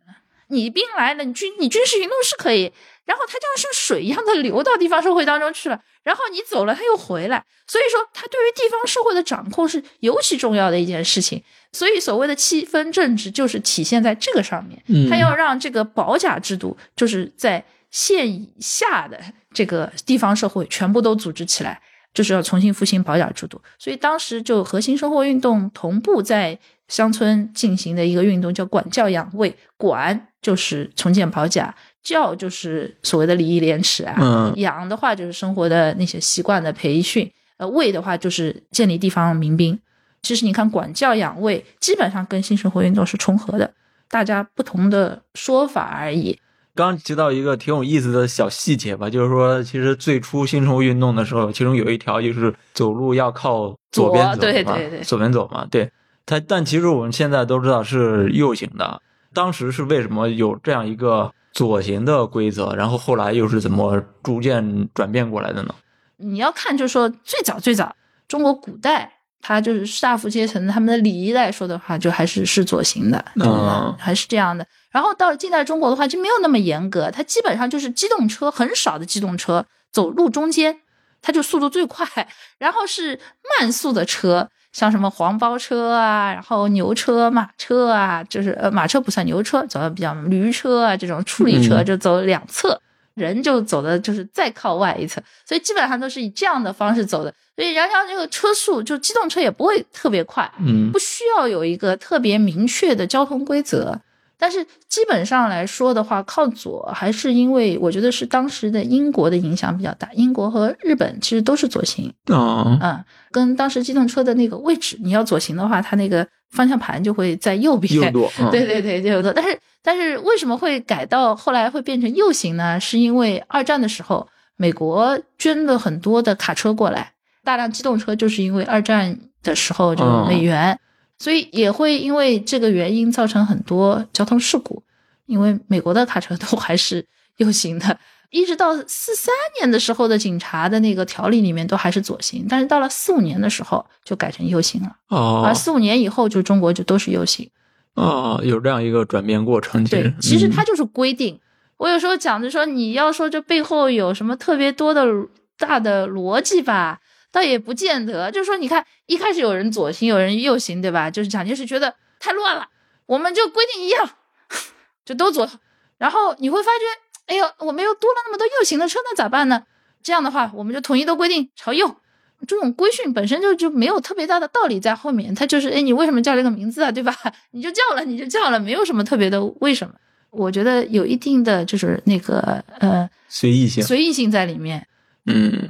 你兵来了，你军你军事行动是可以，然后它就像水一样的流到地方社会当中去了，然后你走了，它又回来。所以说，它对于地方社会的掌控是尤其重要的一件事情。所以，所谓的七分政治就是体现在这个上面。嗯它要让这个保甲制度，就是在县以下的这个地方社会全部都组织起来，就是要重新复兴保甲制度。所以当时就核心生活运动同步在乡村进行的一个运动，叫管教养卫。管就是重建保甲，教就是所谓的礼义廉耻啊，嗯养的话就是生活的那些习惯的培训，呃，卫的话就是建立地方民兵。其实你看，管教养卫基本上跟新生活运动是重合的，大家不同的说法而已。刚刚提到一个挺有意思的小细节吧，就是说，其实最初新生活运动的时候，其中有一条就是走路要靠左边走左对对对左边走嘛，对。它，但其实我们现在都知道是右行的，当时是为什么有这样一个左行的规则，然后后来又是怎么逐渐转变过来的呢？你要看，就是说最早最早中国古代，它就是士大夫阶层他们的礼仪来说的话，就还是是左行的，嗯还是这样的。然后到了近代中国的话，就没有那么严格，它基本上就是机动车很少的机动车走路中间，它就速度最快，然后是慢速的车。像什么黄包车啊，然后牛车、马车啊，就是呃马车不算牛车，走的比较驴车啊这种处理车嗯就走两侧，人就走的就是再靠外一侧，所以基本上都是以这样的方式走的。所以然后这个车速就机动车也不会特别快，嗯不需要有一个特别明确的交通规则。但是基本上来说的话，靠左还是因为我觉得是当时的英国的影响比较大，英国和日本其实都是左行，啊嗯，跟当时机动车的那个位置，你要左行的话，它那个方向盘就会在右边，右舵，嗯。对对对，右舵。但是但是为什么会改到后来会变成右行呢？是因为二战的时候，美国捐了很多的卡车过来，大量机动车，就是因为二战的时候就美元，所以也会因为这个原因造成很多交通事故。因为美国的卡车都 还是右行的，一直到四三年的时候的警察的那个条例里面都还是左行，但是到了四五年的时候就改成右行了，哦而四五年以后就中国就都是右行。哦，有这样一个转变过程。对，嗯其实它就是规定。我有时候讲的说，你要说这背后有什么特别多的大的逻辑吧，倒也不见得。就是说，你看一开始有人左行，有人右行，对吧？就是蒋介石觉得太乱了，我们就规定一样，就都左。然后你会发觉，哎呦，我们又多了那么多右行的车，那咋办呢？这样的话，我们就统一都规定朝右。这种规训本身就就没有特别大的道理在后面，它就是哎，你为什么叫这个名字啊，对吧？你就叫了，你就叫了，没有什么特别的为什么。我觉得有一定的就是那个呃随意性。随意性在里面。嗯，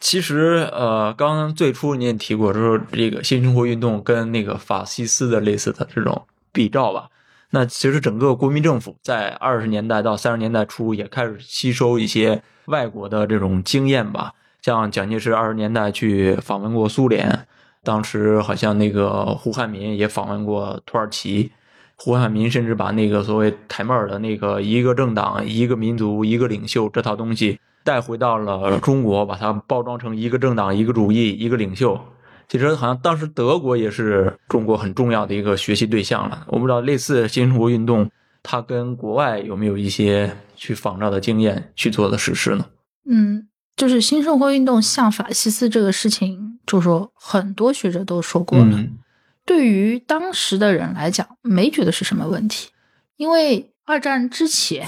其实呃，刚刚最初你也提过，说这个新生活运动跟那个法西斯的类似的这种比照吧。那其实整个国民政府在二十年代到三十年代初也开始吸收一些外国的这种经验吧。像蒋介石二十年代去访问过苏联，当时好像那个胡汉民也访问过土耳其。胡汉民甚至把那个所谓台妹儿的那个一个政党、一个民族、一个领袖这套东西带回到了中国，把它包装成一个政党、一个主义、一个领袖。其实好像当时德国也是中国很重要的一个学习对象了。我不知道类似新生活运动，它跟国外有没有一些去仿照的经验去做的实施呢？嗯，就是新生活运动像法西斯这个事情，就说很多学者都说过了。嗯对于当时的人来讲，没觉得是什么问题，因为二战之前，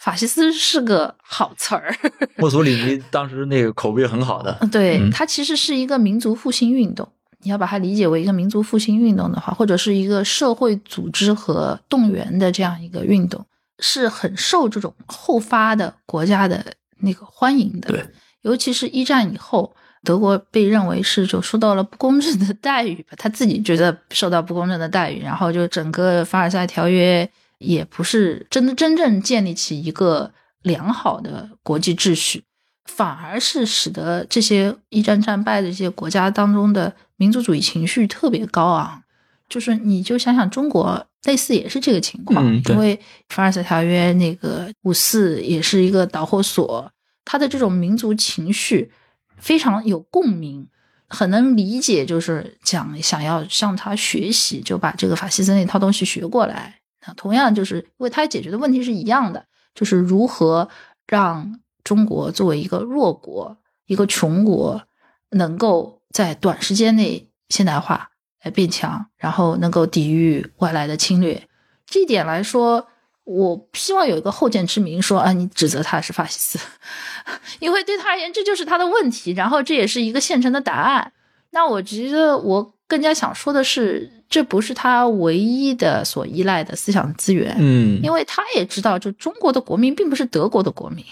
法西斯是个好词儿。墨索里尼当时那个口碑很好的，对，嗯它其实是一个民族复兴运动。你要把它理解为一个民族复兴运动的话，或者是一个社会组织和动员的这样一个运动，是很受这种后发的国家的那个欢迎的。对，尤其是一战以后，德国被认为是就受到了不公正的待遇吧，他自己觉得受到不公正的待遇，然后就整个凡尔赛条约也不是真的真正建立起一个良好的国际秩序。反而是使得这些一战战败的这些国家当中的民族主义情绪特别高昂。就是你就想想中国，类似也是这个情况，嗯因为凡尔赛条约那个五四也是一个导火索，他的这种民族情绪非常有共鸣，很能理解，就是讲想要向他学习，就把这个法西斯那套东西学过来。同样就是为他解决的问题是一样的，就是如何让中国作为一个弱国、一个穷国，能够在短时间内现代化、来变强，然后能够抵御外来的侵略。这一点来说，我希望有一个后见之明说，啊，你指责他是法西斯，因为对他而言这就是他的问题，然后这也是一个现成的答案。那我觉得我更加想说的是，这不是他唯一的所依赖的思想资源。嗯，因为他也知道，就中国的国民并不是德国的国民，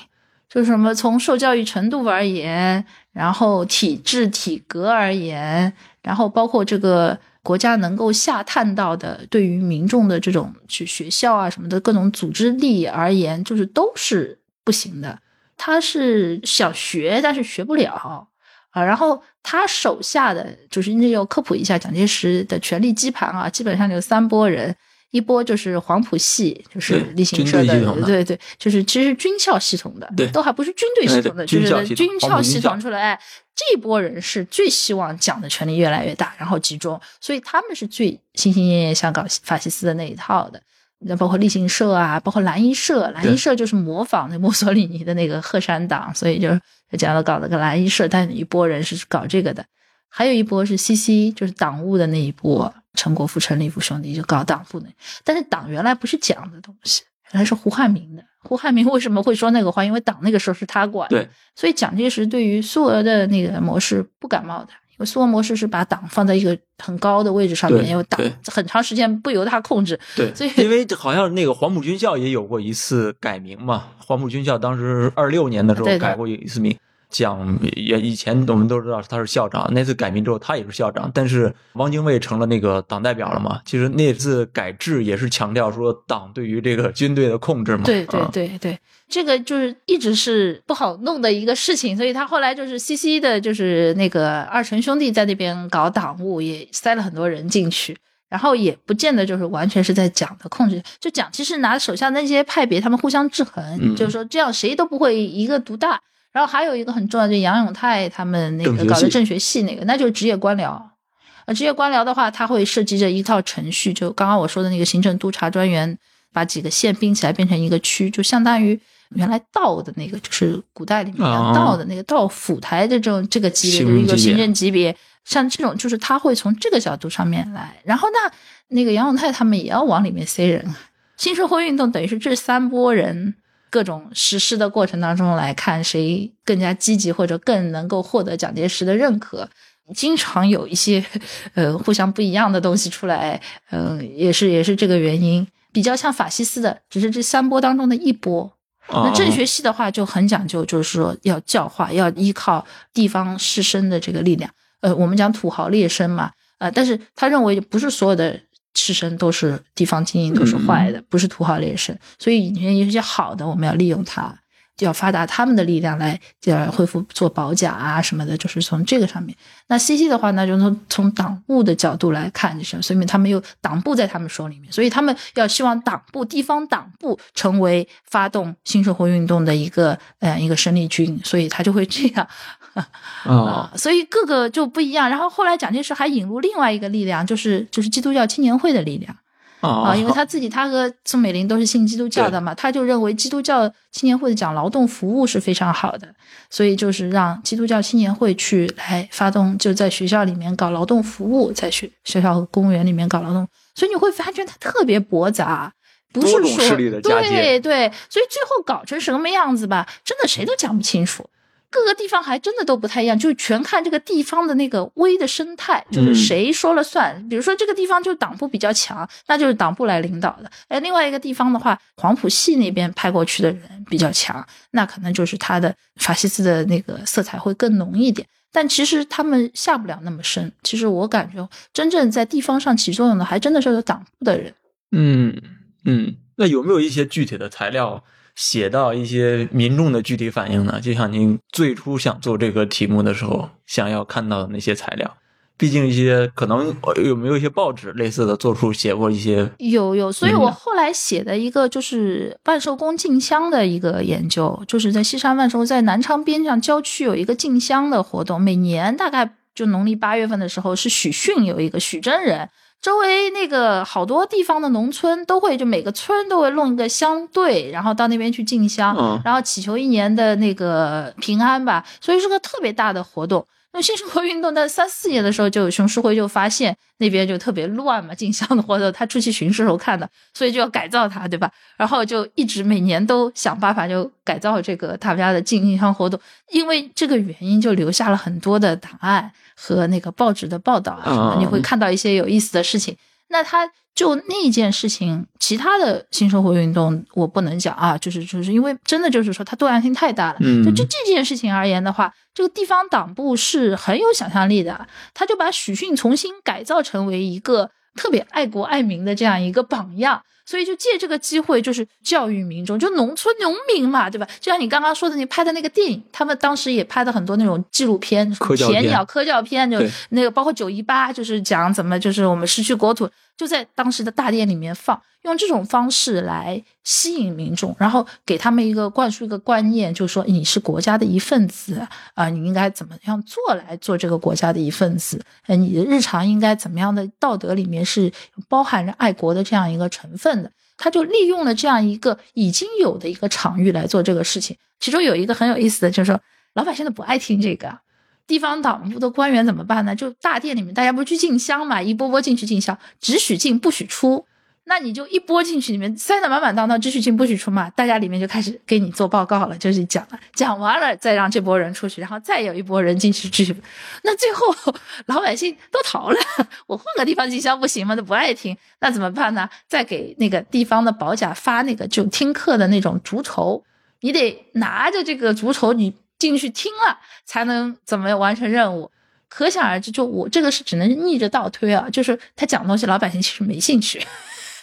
就是什么从受教育程度而言，然后体制体格而言，然后包括这个国家能够下探到的对于民众的这种去学校啊什么的各种组织力而言，就是都是不行的。他是想学，但是学不了。啊，然后他手下的就是那要科普一下蒋介石的权力基盘啊，基本上有三波人，一波就是黄埔系，就是对例行社的对对，就是其实是军校系统的，对。都还不是军队系统的，对对就是军校系统出来，哎，这一波人是最希望蒋的权力越来越大，然后集中，所以他们是最心心念念想搞法西斯的那一套的。那包括立行社啊，包括蓝衣社，蓝衣社就是模仿那墨索里尼的那个鹤山党，所以就就讲了搞了个蓝衣社，但有一波人是搞这个的，还有一波是西西就是党务的那一波，陈国富、陈立夫兄弟就搞党部的，但是党原来不是讲的东西，原来是胡汉民的。胡汉民为什么会说那个话？因为党那个时候是他管的，对，所以蒋介石对于苏俄的那个模式不感冒的。苏俄模式是把党放在一个很高的位置上面，对因为党很长时间不由他控制，对，所以因为好像那个黄埔军校也有过一次改名嘛，黄埔军校当时二六年的时候改过一次名。蒋也以前我们都知道他是校长，那次改名之后他也是校长，但是汪精卫成了那个党代表了嘛。其实那次改制也是强调说党对于这个军队的控制嘛。对对啊对对，这个就是一直是不好弄的一个事情，所以他后来就是西西的，就是那个二陈兄弟在那边搞党务，也塞了很多人进去。然后也不见得就是完全是在蒋的控制，就蒋其实拿手下那些派别他们互相制衡，嗯就是说这样谁都不会一个独大。然后还有一个很重要，就是杨永泰他们那个搞的政学系那个，那就是职业官僚。呃，职业官僚的话，它会涉及着一套程序，就刚刚我说的那个行政督察专员，把几个县并起来变成一个区，就相当于原来道的那个，就是古代里面哦道的那个道府台的这种这个级别，行就是一个行政级别。像这种，就是他会从这个角度上面来。然后那那个杨永泰他们也要往里面塞人啊。新社会运动等于是这三波人各种实施的过程当中来看，谁更加积极或者更能够获得蒋介石的认可。经常有一些呃互相不一样的东西出来，嗯、也是也是这个原因，比较像法西斯的，只是这三波当中的一波。那啊政学系的话就很讲究，就是说要教化，要依靠地方士绅的这个力量。呃，我们讲土豪劣绅嘛，呃，但是他认为不是所有的士绅都是地方精英，都是坏的，不是土豪劣绅，所以有一些好的，我们要利用它，要发达他们的力量来呃恢复做保甲啊什么的，就是从这个上面。那 CC 的话呢，就从从党务的角度来看，就是说明他们有党部在他们手里面，所以他们要希望党部、地方党部成为发动新社会运动的一个呃一个生力军，所以他就会这样。啊啊，所以各个就不一样。然后后来蒋介石还引入另外一个力量，就是就是基督教青年会的力量啊啊，因为他自己他和宋美龄都是信基督教的嘛，他就认为基督教青年会讲劳动服务是非常好的，所以就是让基督教青年会去来发动，就在学校里面搞劳动服务，在学学校和公务员里面搞劳动，所以你会发觉他特别驳杂。不是说多种势力的对对，所以最后搞成什么样子吧，真的谁都讲不清楚。各个地方还真的都不太一样，就全看这个地方的那个微的生态，就是嗯谁说了算。比如说这个地方就是党部比较强，那就是党部来领导的。哎，另外一个地方的话，黄埔系那边派过去的人比较强，那可能就是他的法西斯的那个色彩会更浓一点。但其实他们下不了那么深。其实我感觉，真正在地方上起作用的，还真的是有党部的人。嗯嗯，那有没有一些具体的材料写到一些民众的具体反应呢？就像您最初想做这个题目的时候，想要看到的那些材料。毕竟一些可能呃有没有一些报纸类似的做出写过一些有有，所以嗯我后来写的一个就是万寿宫进香的一个研究，就是在西山万寿，在南昌边上郊区有一个进香的活动，每年大概就农历八月份的时候，是许逊有一个许真人。周围那个好多地方的农村都会，就每个村都会弄一个香队，然后到那边去进香，嗯然后祈求一年的那个平安吧，所以是个特别大的活动。那新生活运动在三四年的时候，就有熊市会就发现那边就特别乱嘛，进香的活动，他出去巡视时候看的，所以就要改造它，对吧？然后就一直每年都想办法就改造这个他们家的进香活动，因为这个原因就留下了很多的档案和那个报纸的报道啊什么，嗯你会看到一些有意思的事情。那他就那件事情，其他的新生活运动我不能讲啊，就是就是因为真的就是说它多样性太大了。嗯就就这件事情而言的话，这个地方党部是很有想象力的，他就把许逊重新改造成为一个特别爱国爱民的这样一个榜样。所以就借这个机会，就是教育民众，就农村农民嘛，对吧？就像你刚刚说的，你拍的那个电影，他们当时也拍的很多那种纪录片，什么科教片铁鸟科教片，就那个包括九一八，就是讲怎么就是我们失去国土，就在当时的大殿里面放，用这种方式来吸引民众，然后给他们一个灌输一个观念，就是说你是国家的一份子啊、你应该怎么样做来做这个国家的一份子，呃，你的日常应该怎么样的道德里面是包含着爱国的这样一个成分的。他就利用了这样一个已经有的一个场域来做这个事情，其中有一个很有意思的，就是说老百姓都不爱听这个。地方党部的官员怎么办呢？就大殿里面大家不是去进香嘛，一波波进去进香，只许进不许出。那你就一波进去，里面塞得满满当当，只许进不许出嘛。大家里面就开始给你做报告了，就是讲了，讲完了再让这波人出去，然后再有一波人进去继续。那最后老百姓都逃了，我换个地方进香不行吗？都不爱听，那怎么办呢？再给那个地方的保甲发那个就听课的那种竹筹，你得拿着这个竹筹，你进去听了才能怎么完成任务。可想而知，就我这个是只能逆着倒推啊，就是他讲东西，老百姓其实没兴趣。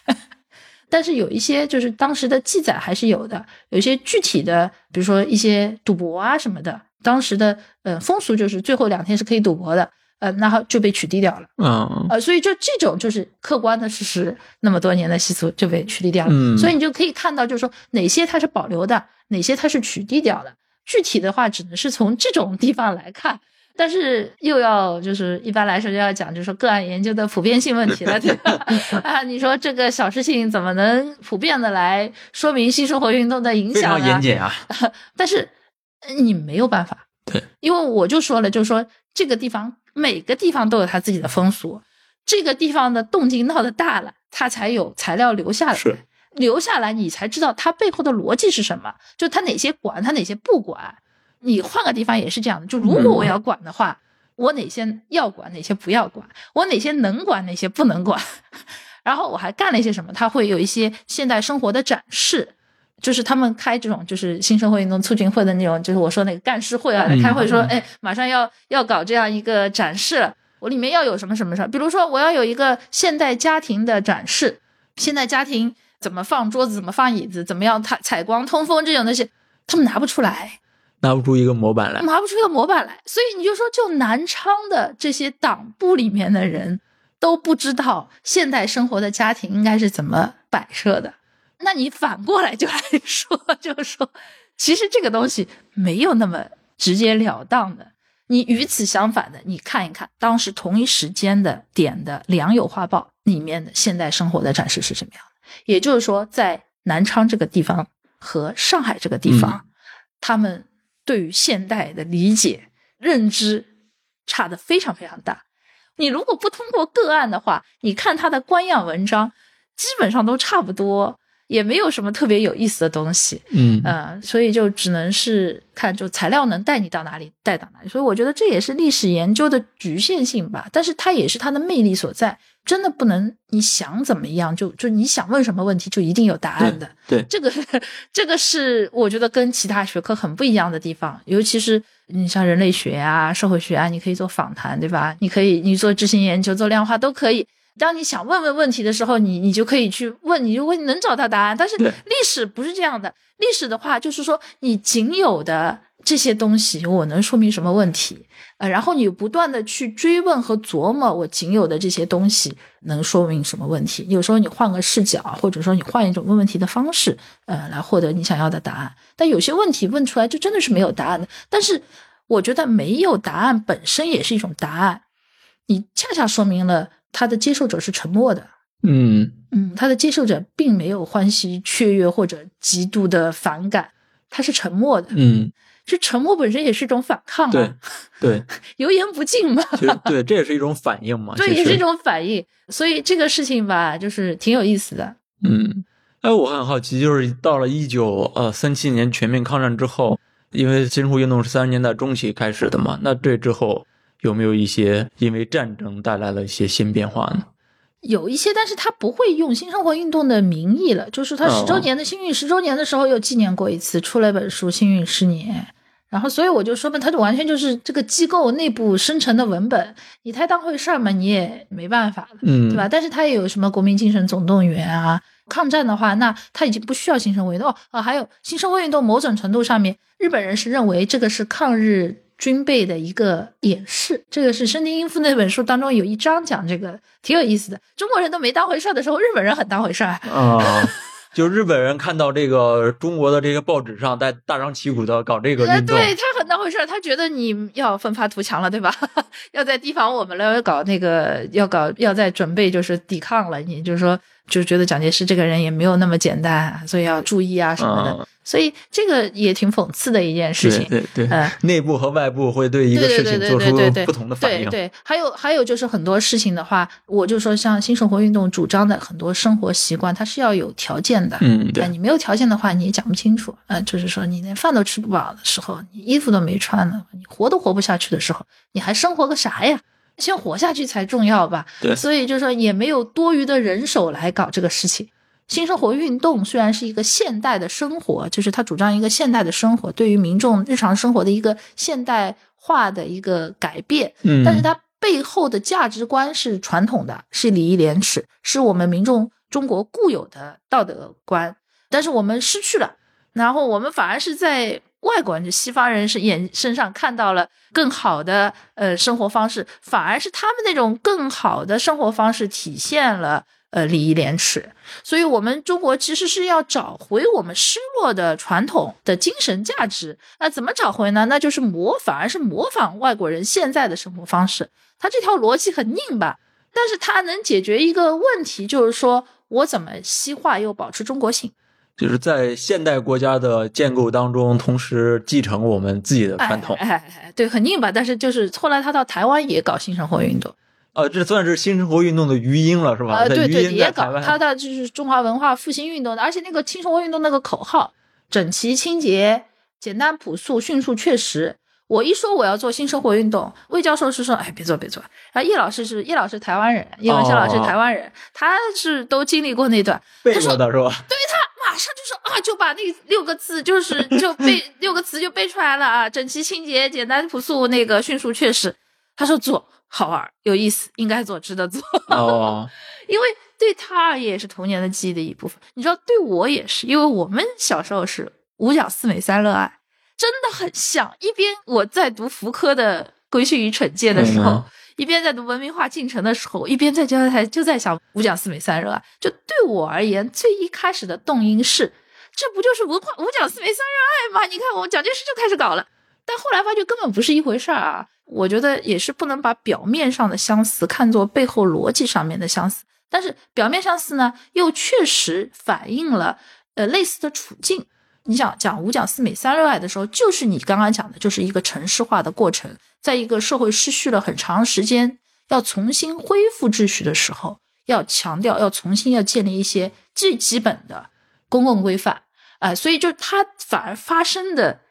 但是有一些就是当时的记载还是有的，有一些具体的，比如说一些赌博啊什么的，当时的呃风俗就是最后两天是可以赌博的，呃，然后就被取缔掉了。嗯呃，所以就这种就是客观的事实，那么多年的习俗就被取缔掉了。嗯所以你就可以看到，就是说哪些它是保留的，哪些它是取缔掉的。具体的话，只能是从这种地方来看。但是又要就是一般来说就要讲，就是说个案研究的普遍性问题了，对吧？啊，你说这个小事情怎么能普遍的来说明新生活运动的影非响呢？常严谨啊。但是呃你没有办法，对，因为我就说了，就是说这个地方每个地方都有它自己的风俗，这个地方的动静闹得大了，它才有材料留下来。是留下来，你才知道它背后的逻辑是什么，就它哪些管，它哪些不管。你换个地方也是这样的，就如果我要管的话，我哪些要管，哪些不要管，我哪些能管，哪些不能管。然后我还干了一些什么？它会有一些现代生活的展示，就是他们开这种就是新生活运动促进会的那种，就是我说那个干事会啊，嗯开会说，哎，马上要要搞这样一个展示了，我里面要有什么什么什么，比如说我要有一个现代家庭的展示，现代家庭怎么放桌子，怎么放椅子，怎么样采采光通风这种东西，他们拿不出来。拿不出一个模板来。拿不出一个模板来，所以你就说，就南昌的这些党部里面的人都不知道现代生活的家庭应该是怎么摆设的。那你反过来就来说，就是说，其实这个东西没有那么直截了当的。你与此相反的，你看一看当时同一时间的点的《良友画报》里面的现代生活的展示是什么样的。也就是说，在南昌这个地方和上海这个地方，他们对于现代的理解、认知差的非常非常大。你如果不通过个案的话，你看他的官样文章，基本上都差不多，也没有什么特别有意思的东西。嗯呃，所以就只能是看就材料能带你到哪里，带到哪里。所以我觉得这也是历史研究的局限性吧，但是它也是它的魅力所在。真的不能你想怎么样就就你想问什么问题就一定有答案的。对，这个这个是我觉得跟其他学科很不一样的地方，尤其是你像人类学啊、社会学啊，你可以做访谈，对吧？你可以你做执行研究、做量化都可以。当你想问问问题的时候，你你就可以去问，你就会能找到答案。但是历史不是这样的，历史的话就是说，你仅有的这些东西，我能说明什么问题？呃，然后你不断的去追问和琢磨，我仅有的这些东西能说明什么问题？有时候你换个视角，或者说你换一种问问题的方式，呃，来获得你想要的答案。但有些问题问出来就真的是没有答案的。但是我觉得没有答案本身也是一种答案，你恰恰说明了他的接受者是沉默的。嗯嗯，他的接受者并没有欢喜雀跃或者极度的反感，他是沉默的。嗯，这沉默本身也是一种反抗对啊，对，油盐不进嘛。其实 对，这也是一种反应嘛。对，也是一种反应。所以这个事情吧，就是挺有意思的。嗯，哎，我很好奇，就是到了一九呃三七年全面抗战之后，因为新生活运动是三十年代中期开始的嘛，那这之后有没有一些因为战争带来了一些新变化呢？有一些，但是他不会用新生活运动的名义了。就是他哦十周年的幸运十周年的时候，又纪念过一次，出了一本书《幸运十年》。然后，所以我就说嘛，它就完全就是这个机构内部生成的文本，你太当回事儿嘛，你也没办法的。嗯，对吧？？但是它也有什么国民精神总动员啊，抗战的话，那它已经不需要新生活运动哦啊，还有新生活运动，某种程度上面，日本人是认为这个是抗日军备的一个演示。这个是深町英夫那本书当中有一章讲这个，挺有意思的。中国人都没当回事儿的时候，日本人很当回事儿。啊、就日本人看到这个中国的这个报纸上在大张旗鼓的搞这个呃，运动，对他很当回事儿，他觉得你要奋发图强了，对吧？要在提防我们了，要搞那个，要搞，要在准备就是抵抗了。你就是说，就觉得蒋介石这个人也没有那么简单，所以要注意啊什么的。嗯所以这个也挺讽刺的一件事情。对对内部和外部会对一个事情做出不同的反应。对对，还有还有就是很多事情的话，我就说像新生活运动主张的很多生活习惯，它是要有条件的。嗯，哎，对，你没有条件的话，你也讲不清楚。呃，就是说你连饭都吃不饱的时候，你衣服都没穿呢，你活都活不下去的时候，你还生活个啥呀？先活下去才重要吧。对所以就是说也没有多余的人手来搞这个事情。新生活运动虽然是一个现代的生活，就是他主张一个现代的生活，对于民众日常生活的一个现代化的一个改变，嗯，但是它背后的价值观是传统的，是礼义廉耻，是我们民众中国固有的道德观。但是我们失去了，然后我们反而是在外国人，就西方人是眼身上看到了更好的呃生活方式，反而是他们那种更好的生活方式体现了呃礼义廉耻。所以，我们中国其实是要找回我们失落的传统的精神价值。那怎么找回呢？那就是模反而是模仿外国人现在的生活方式。他这条逻辑很拧吧，但是他能解决一个问题，就是说我怎么西化又保持中国性。就是在现代国家的建构当中，同时继承我们自己的传统。哎哎，对，很拧吧。但是就是后来他到台湾也搞新生活运动。呃，这算是新生活运动的余音了，是吧？呃，对对，也搞他的就是中华文化复兴运动的，而且那个新生活运动那个口号：整齐、清洁、简单、朴素、迅速、确实。我一说我要做新生活运动，魏教授是说：“哎，别做，别做。”然后叶老师是叶老师台湾人，叶文香老师台湾人，他是都经历过那段。背过的是吧？对他马上就说啊，就把那六个字就是就背六个词就背出来了啊，整齐、清洁、简单、朴素，那个迅速、确实。他说做好玩、有意思，应该做，值得做。哦，因为对他而言也是童年的记忆的一部分。你知道，对我也是，因为我们小时候是五讲四美三热爱。真的很像，一边我在读福柯的《规训与惩戒》的时候，一边在读文明化进程的时候，一边在教台就在想五讲四美三热爱。就对我而言，最一开始的动因是，这不就是文化五讲四美三热爱吗？你看我蒋介石就开始搞了，但后来发觉根本不是一回事儿啊。我觉得也是不能把表面上的相似看作背后逻辑上面的相似，但是表面相似呢，又确实反映了呃类似的处境。你想讲五讲四美三热爱的时候，就是你刚刚讲的，就是一个城市化的过程，在一个社会失序了很长时间，要重新恢复秩序的时候，要强调，要重新要建立一些最基本的公共规范，啊，所以就它反而发生的。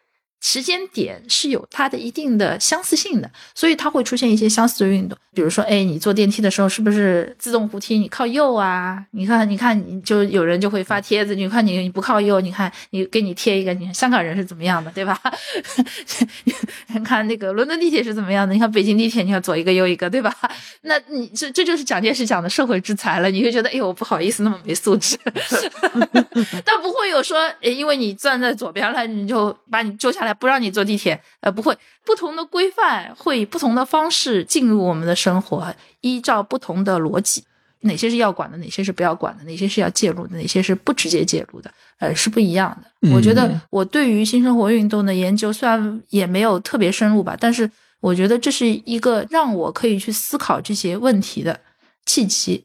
时间点是有它的一定的相似性的，所以它会出现一些相似的运动。比如说，哎，你坐电梯的时候是不是自动扶梯？你靠右啊？你看，你看，你就有人就会发帖子。你看，你你不靠右，你看你给你贴一个，你看香港人是怎么样的，对吧？你看那个伦敦地铁是怎么样的？你看北京地铁，你看左一个右一个，对吧？那你这这就是蒋介石讲的社会制裁了。你会觉得，哎呦，不好意思，那么没素质。但不会有说，因为你站在左边了，你就把你揪下来。不让你坐地铁，呃，不会，不同的规范会以不同的方式进入我们的生活，依照不同的逻辑，哪些是要管的，哪些是不要管的，哪些是要介入的，哪些是不直接介入的，呃，是不一样的。我觉得我对于新生活运动的研究，虽然也没有特别深入吧，但是我觉得这是一个让我可以去思考这些问题的契机。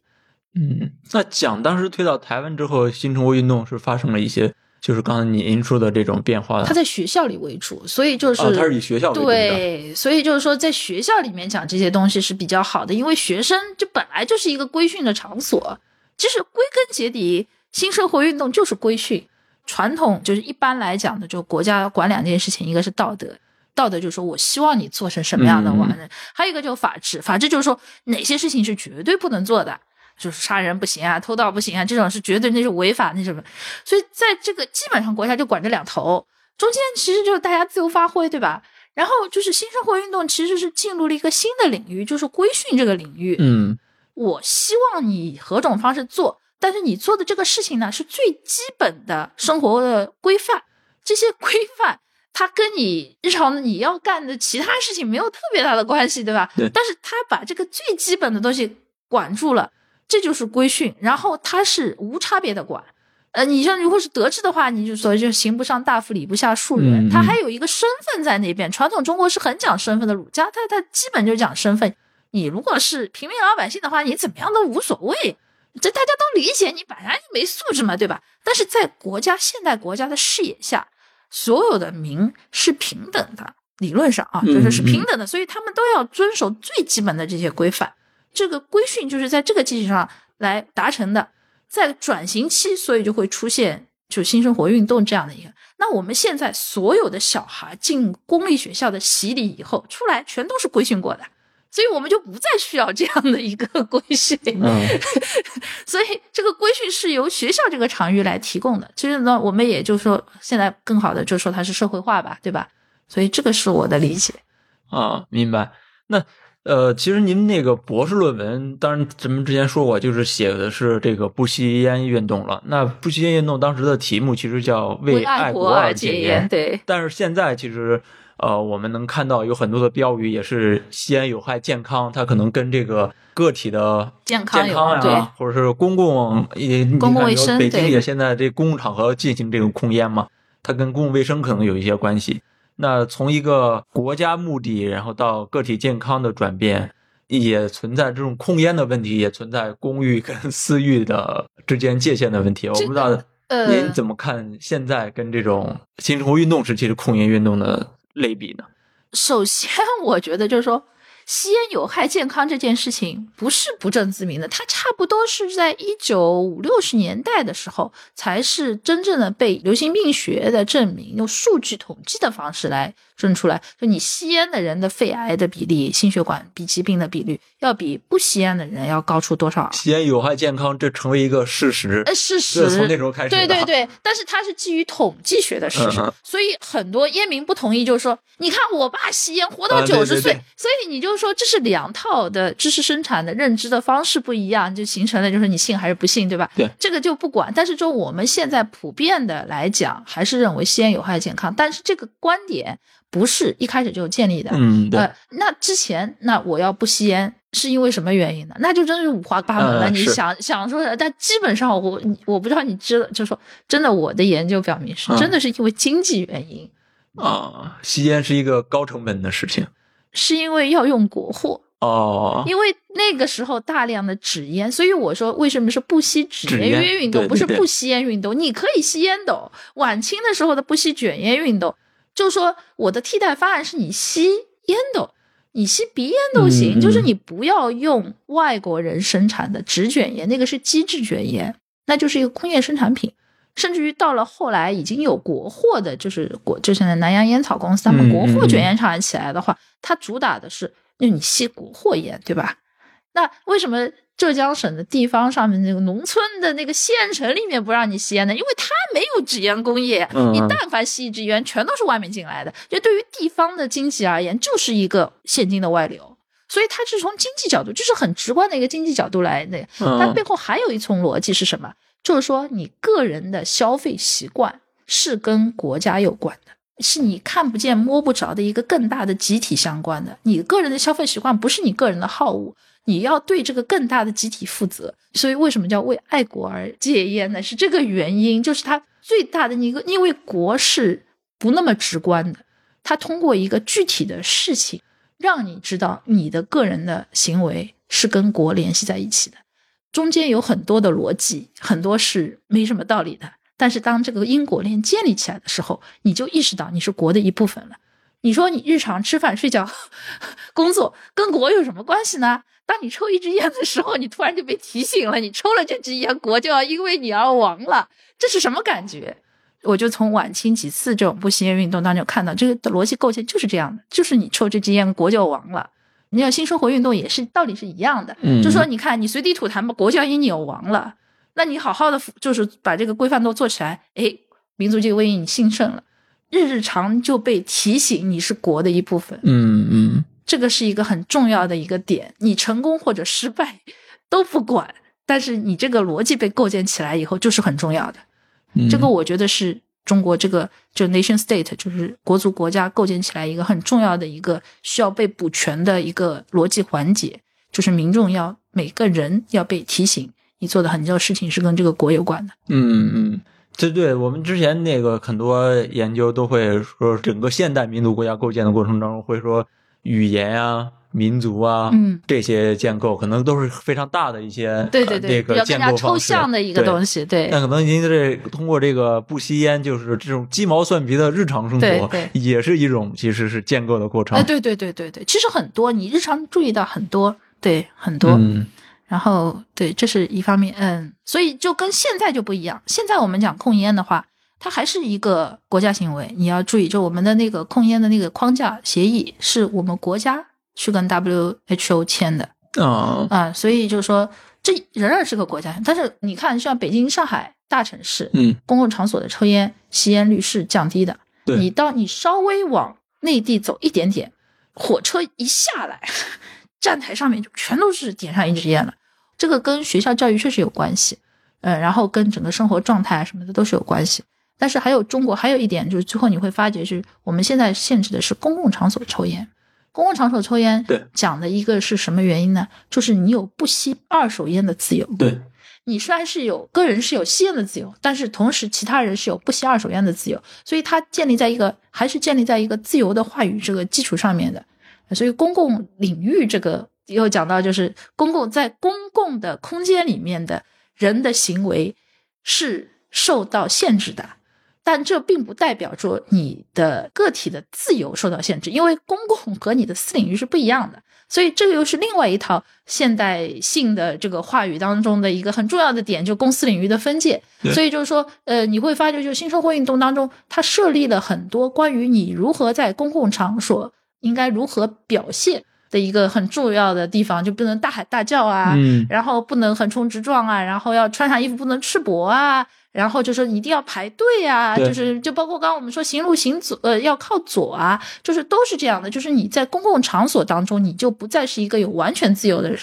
嗯，那蒋当时推到台湾之后，新生活运动是发生了一些。就是刚才您说的这种变化，他在学校里为主，所以就是他是以学校为主对，所以就是说在学校里面讲这些东西是比较好的，因为学生就本来就是一个规训的场所。其实归根结底，新社会运动就是规训。传统就是一般来讲的，就国家管两件事情，一个是道德，道德就是说我希望你做成什么样的完人；还有一个就是法治，法治就是说哪些事情是绝对不能做的。就是杀人不行啊，偷盗不行啊，这种是绝对那是违法那什么，所以在这个基本上国家就管这两头，中间其实就是大家自由发挥，对吧？然后就是新生活运动其实是进入了一个新的领域，就是规训这个领域。嗯，我希望你何种方式做，但是你做的这个事情呢是最基本的生活的规范，这些规范它跟你日常你要干的其他事情没有特别大的关系，对吧？对。但是他把这个最基本的东西管住了。这就是规训，然后他是无差别的管，呃，你像如果是德治的话，你就说就刑不上大夫，礼不下庶人，他还有一个身份在那边。传统中国是很讲身份的，儒家他他基本就讲身份。你如果是平民老百姓的话，你怎么样都无所谓，这大家都理解你本来就没素质嘛，对吧？但是在国家现代国家的视野下，所有的民是平等的，理论上啊，就是是平等的，所以他们都要遵守最基本的这些规范。这个规训就是在这个基础上来达成的，在转型期，所以就会出现就新生活运动这样的一个。那我们现在所有的小孩进公立学校的洗礼以后出来，全都是规训过的，所以我们就不再需要这样的一个规训。所以这个规训是由学校这个场域来提供的。其实呢，我们也就说现在更好的就说它是社会化吧，对吧？所以这个是我的理解。啊，明白。那。呃，其实您那个博士论文，当然咱们之前说过，就是写的是这个不吸烟运动了。那不吸烟运动当时的题目其实叫“为爱国而戒烟”，对。但是现在其实，呃，我们能看到有很多的标语也是吸烟有害健康，它可能跟这个个体的健康健康呀，或者是公共也公共卫生，北京也现在这公共场合进行这种控烟嘛，它跟公共卫生可能有一些关系。那从一个国家目的，然后到个体健康的转变，也存在这种控烟的问题，也存在公欲跟 私域的之间界限的问题。我不知道您怎么看现在跟这种新生活运动时期的控烟运动的类比呢？首先，我觉得就是说。吸烟有害健康这件事情不是不证自明的，它差不多是在一九五六十年代的时候才是真正的被流行病学的证明，用数据统计的方式来证出来，就你吸烟的人的肺癌的比例、心血管疾病的比率要比不吸烟的人要高出多少？吸烟有害健康，这成为一个事实。呃，事实从那时候开始。对对对，但是它是基于统计学的事实，所以很多烟民不同意，就是说，你看我爸吸烟活到九十岁，所以你就。说这是两套的知识生产的认知的方式不一样，就形成了就是你信还是不信，对吧？对，这个就不管。但是说我们现在普遍的来讲，还是认为吸烟有害健康。但是这个观点不是一开始就建立的。嗯，对。那之前那我要不吸烟是因为什么原因呢？那就真是五花八门了。你想想说，但基本上我我不知道你知道，就说真的，我的研究表明是真的是因为经济原因啊，吸烟是一个高成本的事情。是因为要用国货哦，因为那个时候大量的纸烟，所以我说为什么是不吸纸烟运动，不是不吸烟运动？你可以吸烟斗。晚清的时候的不吸卷烟运动，就说我的替代方案是你吸烟斗，你吸鼻烟都行，就是你不要用外国人生产的纸卷烟，那个是机制卷烟，那就是一个工业生产品。甚至于到了后来，已经有国货的，就是国，就现在南洋烟草公司他们国货卷烟厂起来的话，它主打的是，就你吸国货烟，对吧？那为什么浙江省的地方上面那个农村的那个县城里面不让你吸烟呢？因为它没有纸烟工业，你但凡吸一支烟，全都是外面进来的。就对于地方的经济而言，就是一个现金的外流。所以它是从经济角度，就是很直观的一个经济角度来的。它背后还有一层逻辑是什么？就是说，你个人的消费习惯是跟国家有关的，是你看不见摸不着的一个更大的集体相关的。你个人的消费习惯不是你个人的好恶，你要对这个更大的集体负责。所以，为什么叫为爱国而戒烟呢？是这个原因，就是它最大的一个，因为国是不那么直观的，它通过一个具体的事情，让你知道你的个人的行为是跟国联系在一起的。中间有很多的逻辑，很多是没什么道理的。但是当这个因果链建立起来的时候，你就意识到你是国的一部分了。你说你日常吃饭、睡觉、工作跟国有什么关系呢？当你抽一支烟的时候，你突然就被提醒了，你抽了这支烟，国就要因为你而亡了。这是什么感觉？我就从晚清几次这种不吸烟运动当中看到，这个的逻辑构建就是这样的：就是你抽这支烟，国就亡了。你要新生活运动也是道理是一样的，就说你看你随地吐痰吧，国就要因你而亡了。那你好好的就是把这个规范都做起来，哎，民族就为你兴盛了。日日常就被提醒你是国的一部分，嗯嗯，这个是一个很重要的一个点。你成功或者失败都不管，但是你这个逻辑被构建起来以后就是很重要的。这个我觉得是。中国这个就 nation state 就是国族国家构建起来一个很重要的一个需要被补全的一个逻辑环节，就是民众要每个人要被提醒，你做的很多事情是跟这个国有关的。嗯嗯，对对，我们之前那个很多研究都会说，整个现代民族国家构建的过程当中，会说语言啊。民族啊，嗯，这些建构可能都是非常大的一些，对对对，比较抽象的一个东西，对。那可能您这通过这个不吸烟，就是这种鸡毛蒜皮的日常生活，也是一种其实是建构的过程。哎，对对对对对，其实很多你日常注意到很多，对很多，嗯，然后对，这是一方面，嗯，所以就跟现在就不一样。现在我们讲控烟的话，它还是一个国家行为，你要注意，就我们的那个控烟的那个框架协议，是我们国家。去跟 WHO 签的啊啊，所以就是说，这仍然是个国家。但是你看，像北京、上海大城市，嗯，公共场所的抽烟吸烟率是降低的。对，你到你稍微往内地走一点点，火车一下来，站台上面就全都是点上一支烟了。这个跟学校教育确实有关系，嗯，然后跟整个生活状态啊什么的都是有关系。但是还有中国还有一点就是，最后你会发觉是我们现在限制的是公共场所抽烟。公共场所抽烟，对，讲的一个是什么原因呢？就是你有不吸二手烟的自由。对，你虽然是有个人是有吸烟的自由，但是同时其他人是有不吸二手烟的自由，所以它建立在一个还是建立在一个自由的话语这个基础上面的。所以公共领域这个又讲到，就是公共在公共的空间里面的人的行为是受到限制的。但这并不代表说你的个体的自由受到限制，因为公共和你的私领域是不一样的，所以这个又是另外一套现代性的这个话语当中的一个很重要的点，就公司领域的分界。所以就是说，呃，你会发觉，就新生活运动当中，它设立了很多关于你如何在公共场所应该如何表现的一个很重要的地方，就不能大喊大叫啊，然后不能横冲直撞啊，然后要穿上衣服不能赤膊啊。然后就说你一定要排队啊，就是就包括刚刚我们说行路行左呃要靠左啊，就是都是这样的。就是你在公共场所当中，你就不再是一个有完全自由的人。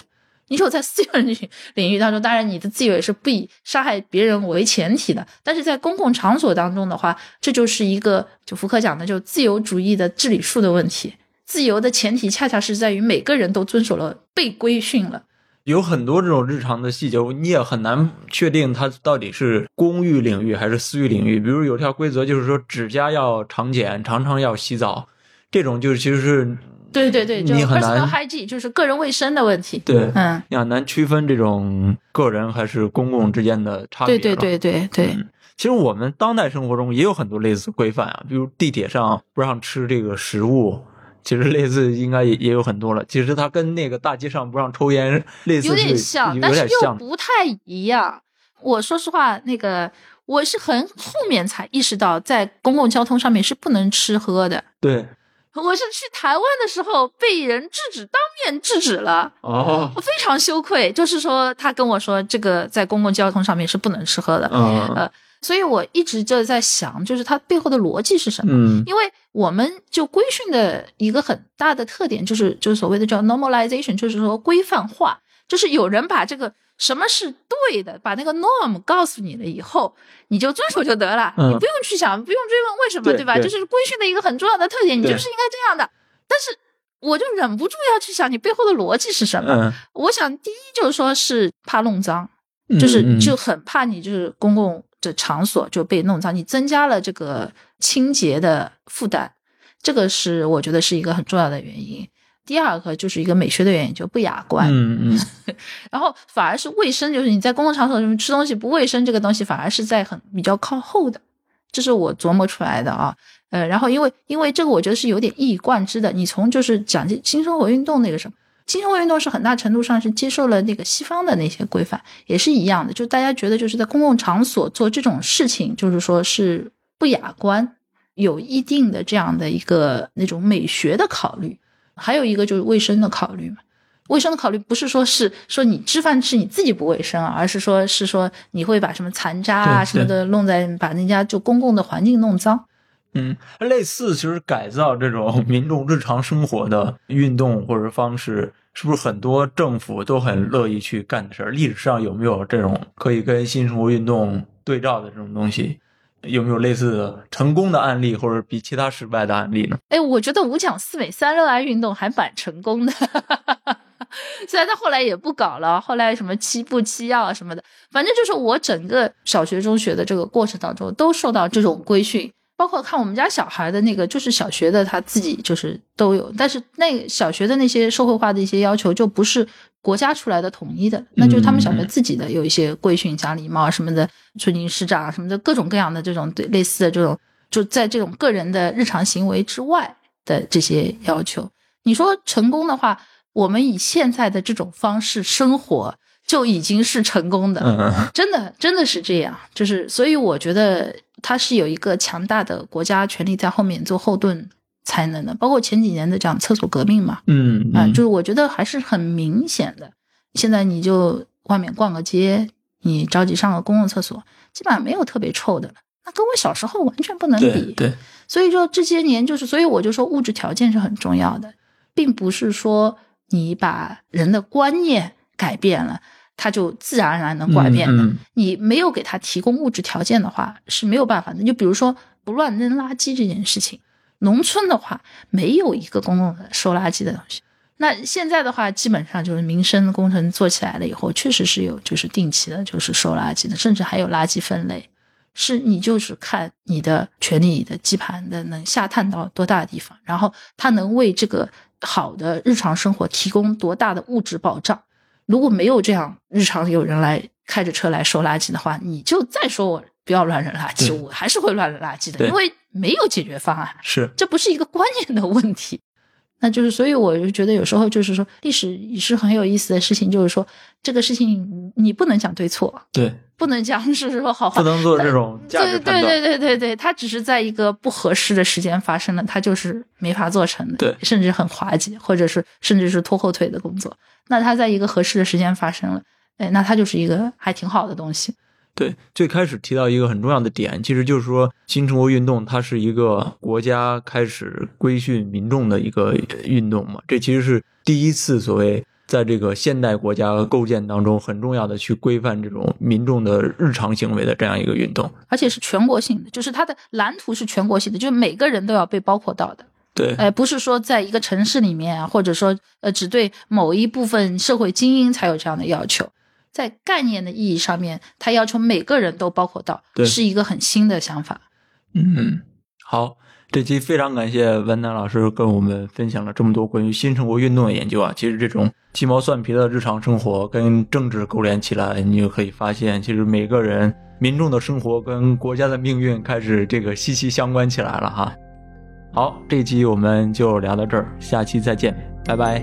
你有在私人领领域当中，当然你的自由也是不以杀害别人为前提的。但是在公共场所当中的话，这就是一个就福柯讲的就自由主义的治理术的问题。自由的前提恰恰是在于每个人都遵守了被规训了。有很多这种日常的细节，你也很难确定它到底是公域领域还是私域领域。比如有条规则就是说指甲要常剪，常常要洗澡，这种就是其实是对对对，你很难 hygiene 就是个人卫生的问题。对，嗯，你很难区分这种个人还是公共之间的差别。对对对对对。其实我们当代生活中也有很多类似规范啊，比如地铁上不让吃这个食物。其实类似应该也也有很多了。其实它跟那个大街上不让抽烟 类似，有点像，但是又不太一样。我说实话，那个我是很后面才意识到，在公共交通上面是不能吃喝的。对，我是去台湾的时候被人制止，当面制止了。哦，我非常羞愧。就是说，他跟我说，这个在公共交通上面是不能吃喝的。嗯，呃。所以我一直就在想，就是它背后的逻辑是什么？嗯，因为我们就规训的一个很大的特点，就是就是所谓的叫 normalization，就是说规范化，就是有人把这个什么是对的，把那个 norm 告诉你了以后，你就遵守就得了，你不用去想，不用追问为什么，对吧？就是规训的一个很重要的特点，你就是应该这样的。但是我就忍不住要去想，你背后的逻辑是什么？我想第一就是说是怕弄脏，就是就很怕你就是公共。的场所就被弄脏，你增加了这个清洁的负担，这个是我觉得是一个很重要的原因。第二个就是一个美学的原因，就不雅观。嗯嗯。然后反而是卫生，就是你在公共场所中吃东西不卫生，这个东西反而是在很比较靠后的，这是我琢磨出来的啊。呃，然后因为因为这个，我觉得是有点一以贯之的。你从就是讲新生活运动那个什么。新生活运动是很大程度上是接受了那个西方的那些规范，也是一样的。就大家觉得就是在公共场所做这种事情，就是说是不雅观，有一定的这样的一个那种美学的考虑。还有一个就是卫生的考虑嘛，卫生的考虑不是说是说你吃饭吃你自己不卫生啊，而是说是说你会把什么残渣啊什么的弄在把人家就公共的环境弄脏。嗯，类似其实改造这种 民众日常生活的运动或者方式，是不是很多政府都很乐意去干的事儿？历史上有没有这种可以跟新生活运动对照的这种东西？有没有类似的成功的案例，或者比其他失败的案例呢？哎，我觉得五讲四美三热爱运动还蛮成功的，虽然他后来也不搞了，后来什么七步七要什么的，反正就是我整个小学、中学的这个过程当中，都受到这种规训。包括看我们家小孩的那个，就是小学的他自己就是都有，但是那小学的那些社会化的一些要求就不是国家出来的统一的，那就是他们小学自己的有一些规训，讲礼貌什么的，春经师长什么的各种各样的这种对类似的这种，就在这种个人的日常行为之外的这些要求。你说成功的话，我们以现在的这种方式生活。就已经是成功的，真的真的是这样，就是所以我觉得它是有一个强大的国家权力在后面做后盾才能的，包括前几年的这样厕所革命嘛，嗯啊，就是我觉得还是很明显的。现在你就外面逛个街，你着急上个公共厕所，基本上没有特别臭的。了，那跟我小时候完全不能比。对，所以说这些年就是，所以我就说物质条件是很重要的，并不是说。你把人的观念改变了，他就自然而然能改变的。嗯嗯你没有给他提供物质条件的话，是没有办法的。就比如说不乱扔垃圾这件事情，农村的话没有一个公共的收垃圾的东西。那现在的话，基本上就是民生工程做起来了以后，确实是有就是定期的，就是收垃圾的，甚至还有垃圾分类。是你就是看你的权利的基盘的能下探到多大的地方，然后它能为这个好的日常生活提供多大的物质保障。如果没有这样，日常有人来开着车来收垃圾的话，你就再说我不要乱扔垃圾，我还是会乱扔垃圾的，因为没有解决方案。是这不是一个观念的问题。那就是，所以我就觉得有时候就是说，历史也是很有意思的事情，就是说这个事情你不能讲对错，对，不能讲是说好话不，能做这种价值对对对对对，它只是在一个不合适的时间发生了，它就是没法做成的，对甚至很滑稽，或者是甚至是拖后腿的工作。那它在一个合适的时间发生了，哎，那它就是一个还挺好的东西。对，最开始提到一个很重要的点，其实就是说新中国运动它是一个国家开始规训民众的一个运动嘛，这其实是第一次所谓在这个现代国家构建当中很重要的去规范这种民众的日常行为的这样一个运动。而且是全国性的，就是它的蓝图是全国性的，就是每个人都要被包括到的。对，哎，不是说在一个城市里面啊，或者说呃，只对某一部分社会精英才有这样的要求。在概念的意义上面，它要求每个人都包括到，对是一个很新的想法。嗯，好，这期非常感谢文南老师跟我们分享了这么多关于新生活运动的研究啊。其实这种鸡毛蒜皮的日常生活跟政治勾连起来，你就可以发现，其实每个人民众的生活跟国家的命运开始这个息息相关起来了哈。好，这期我们就聊到这儿，下期再见，拜拜。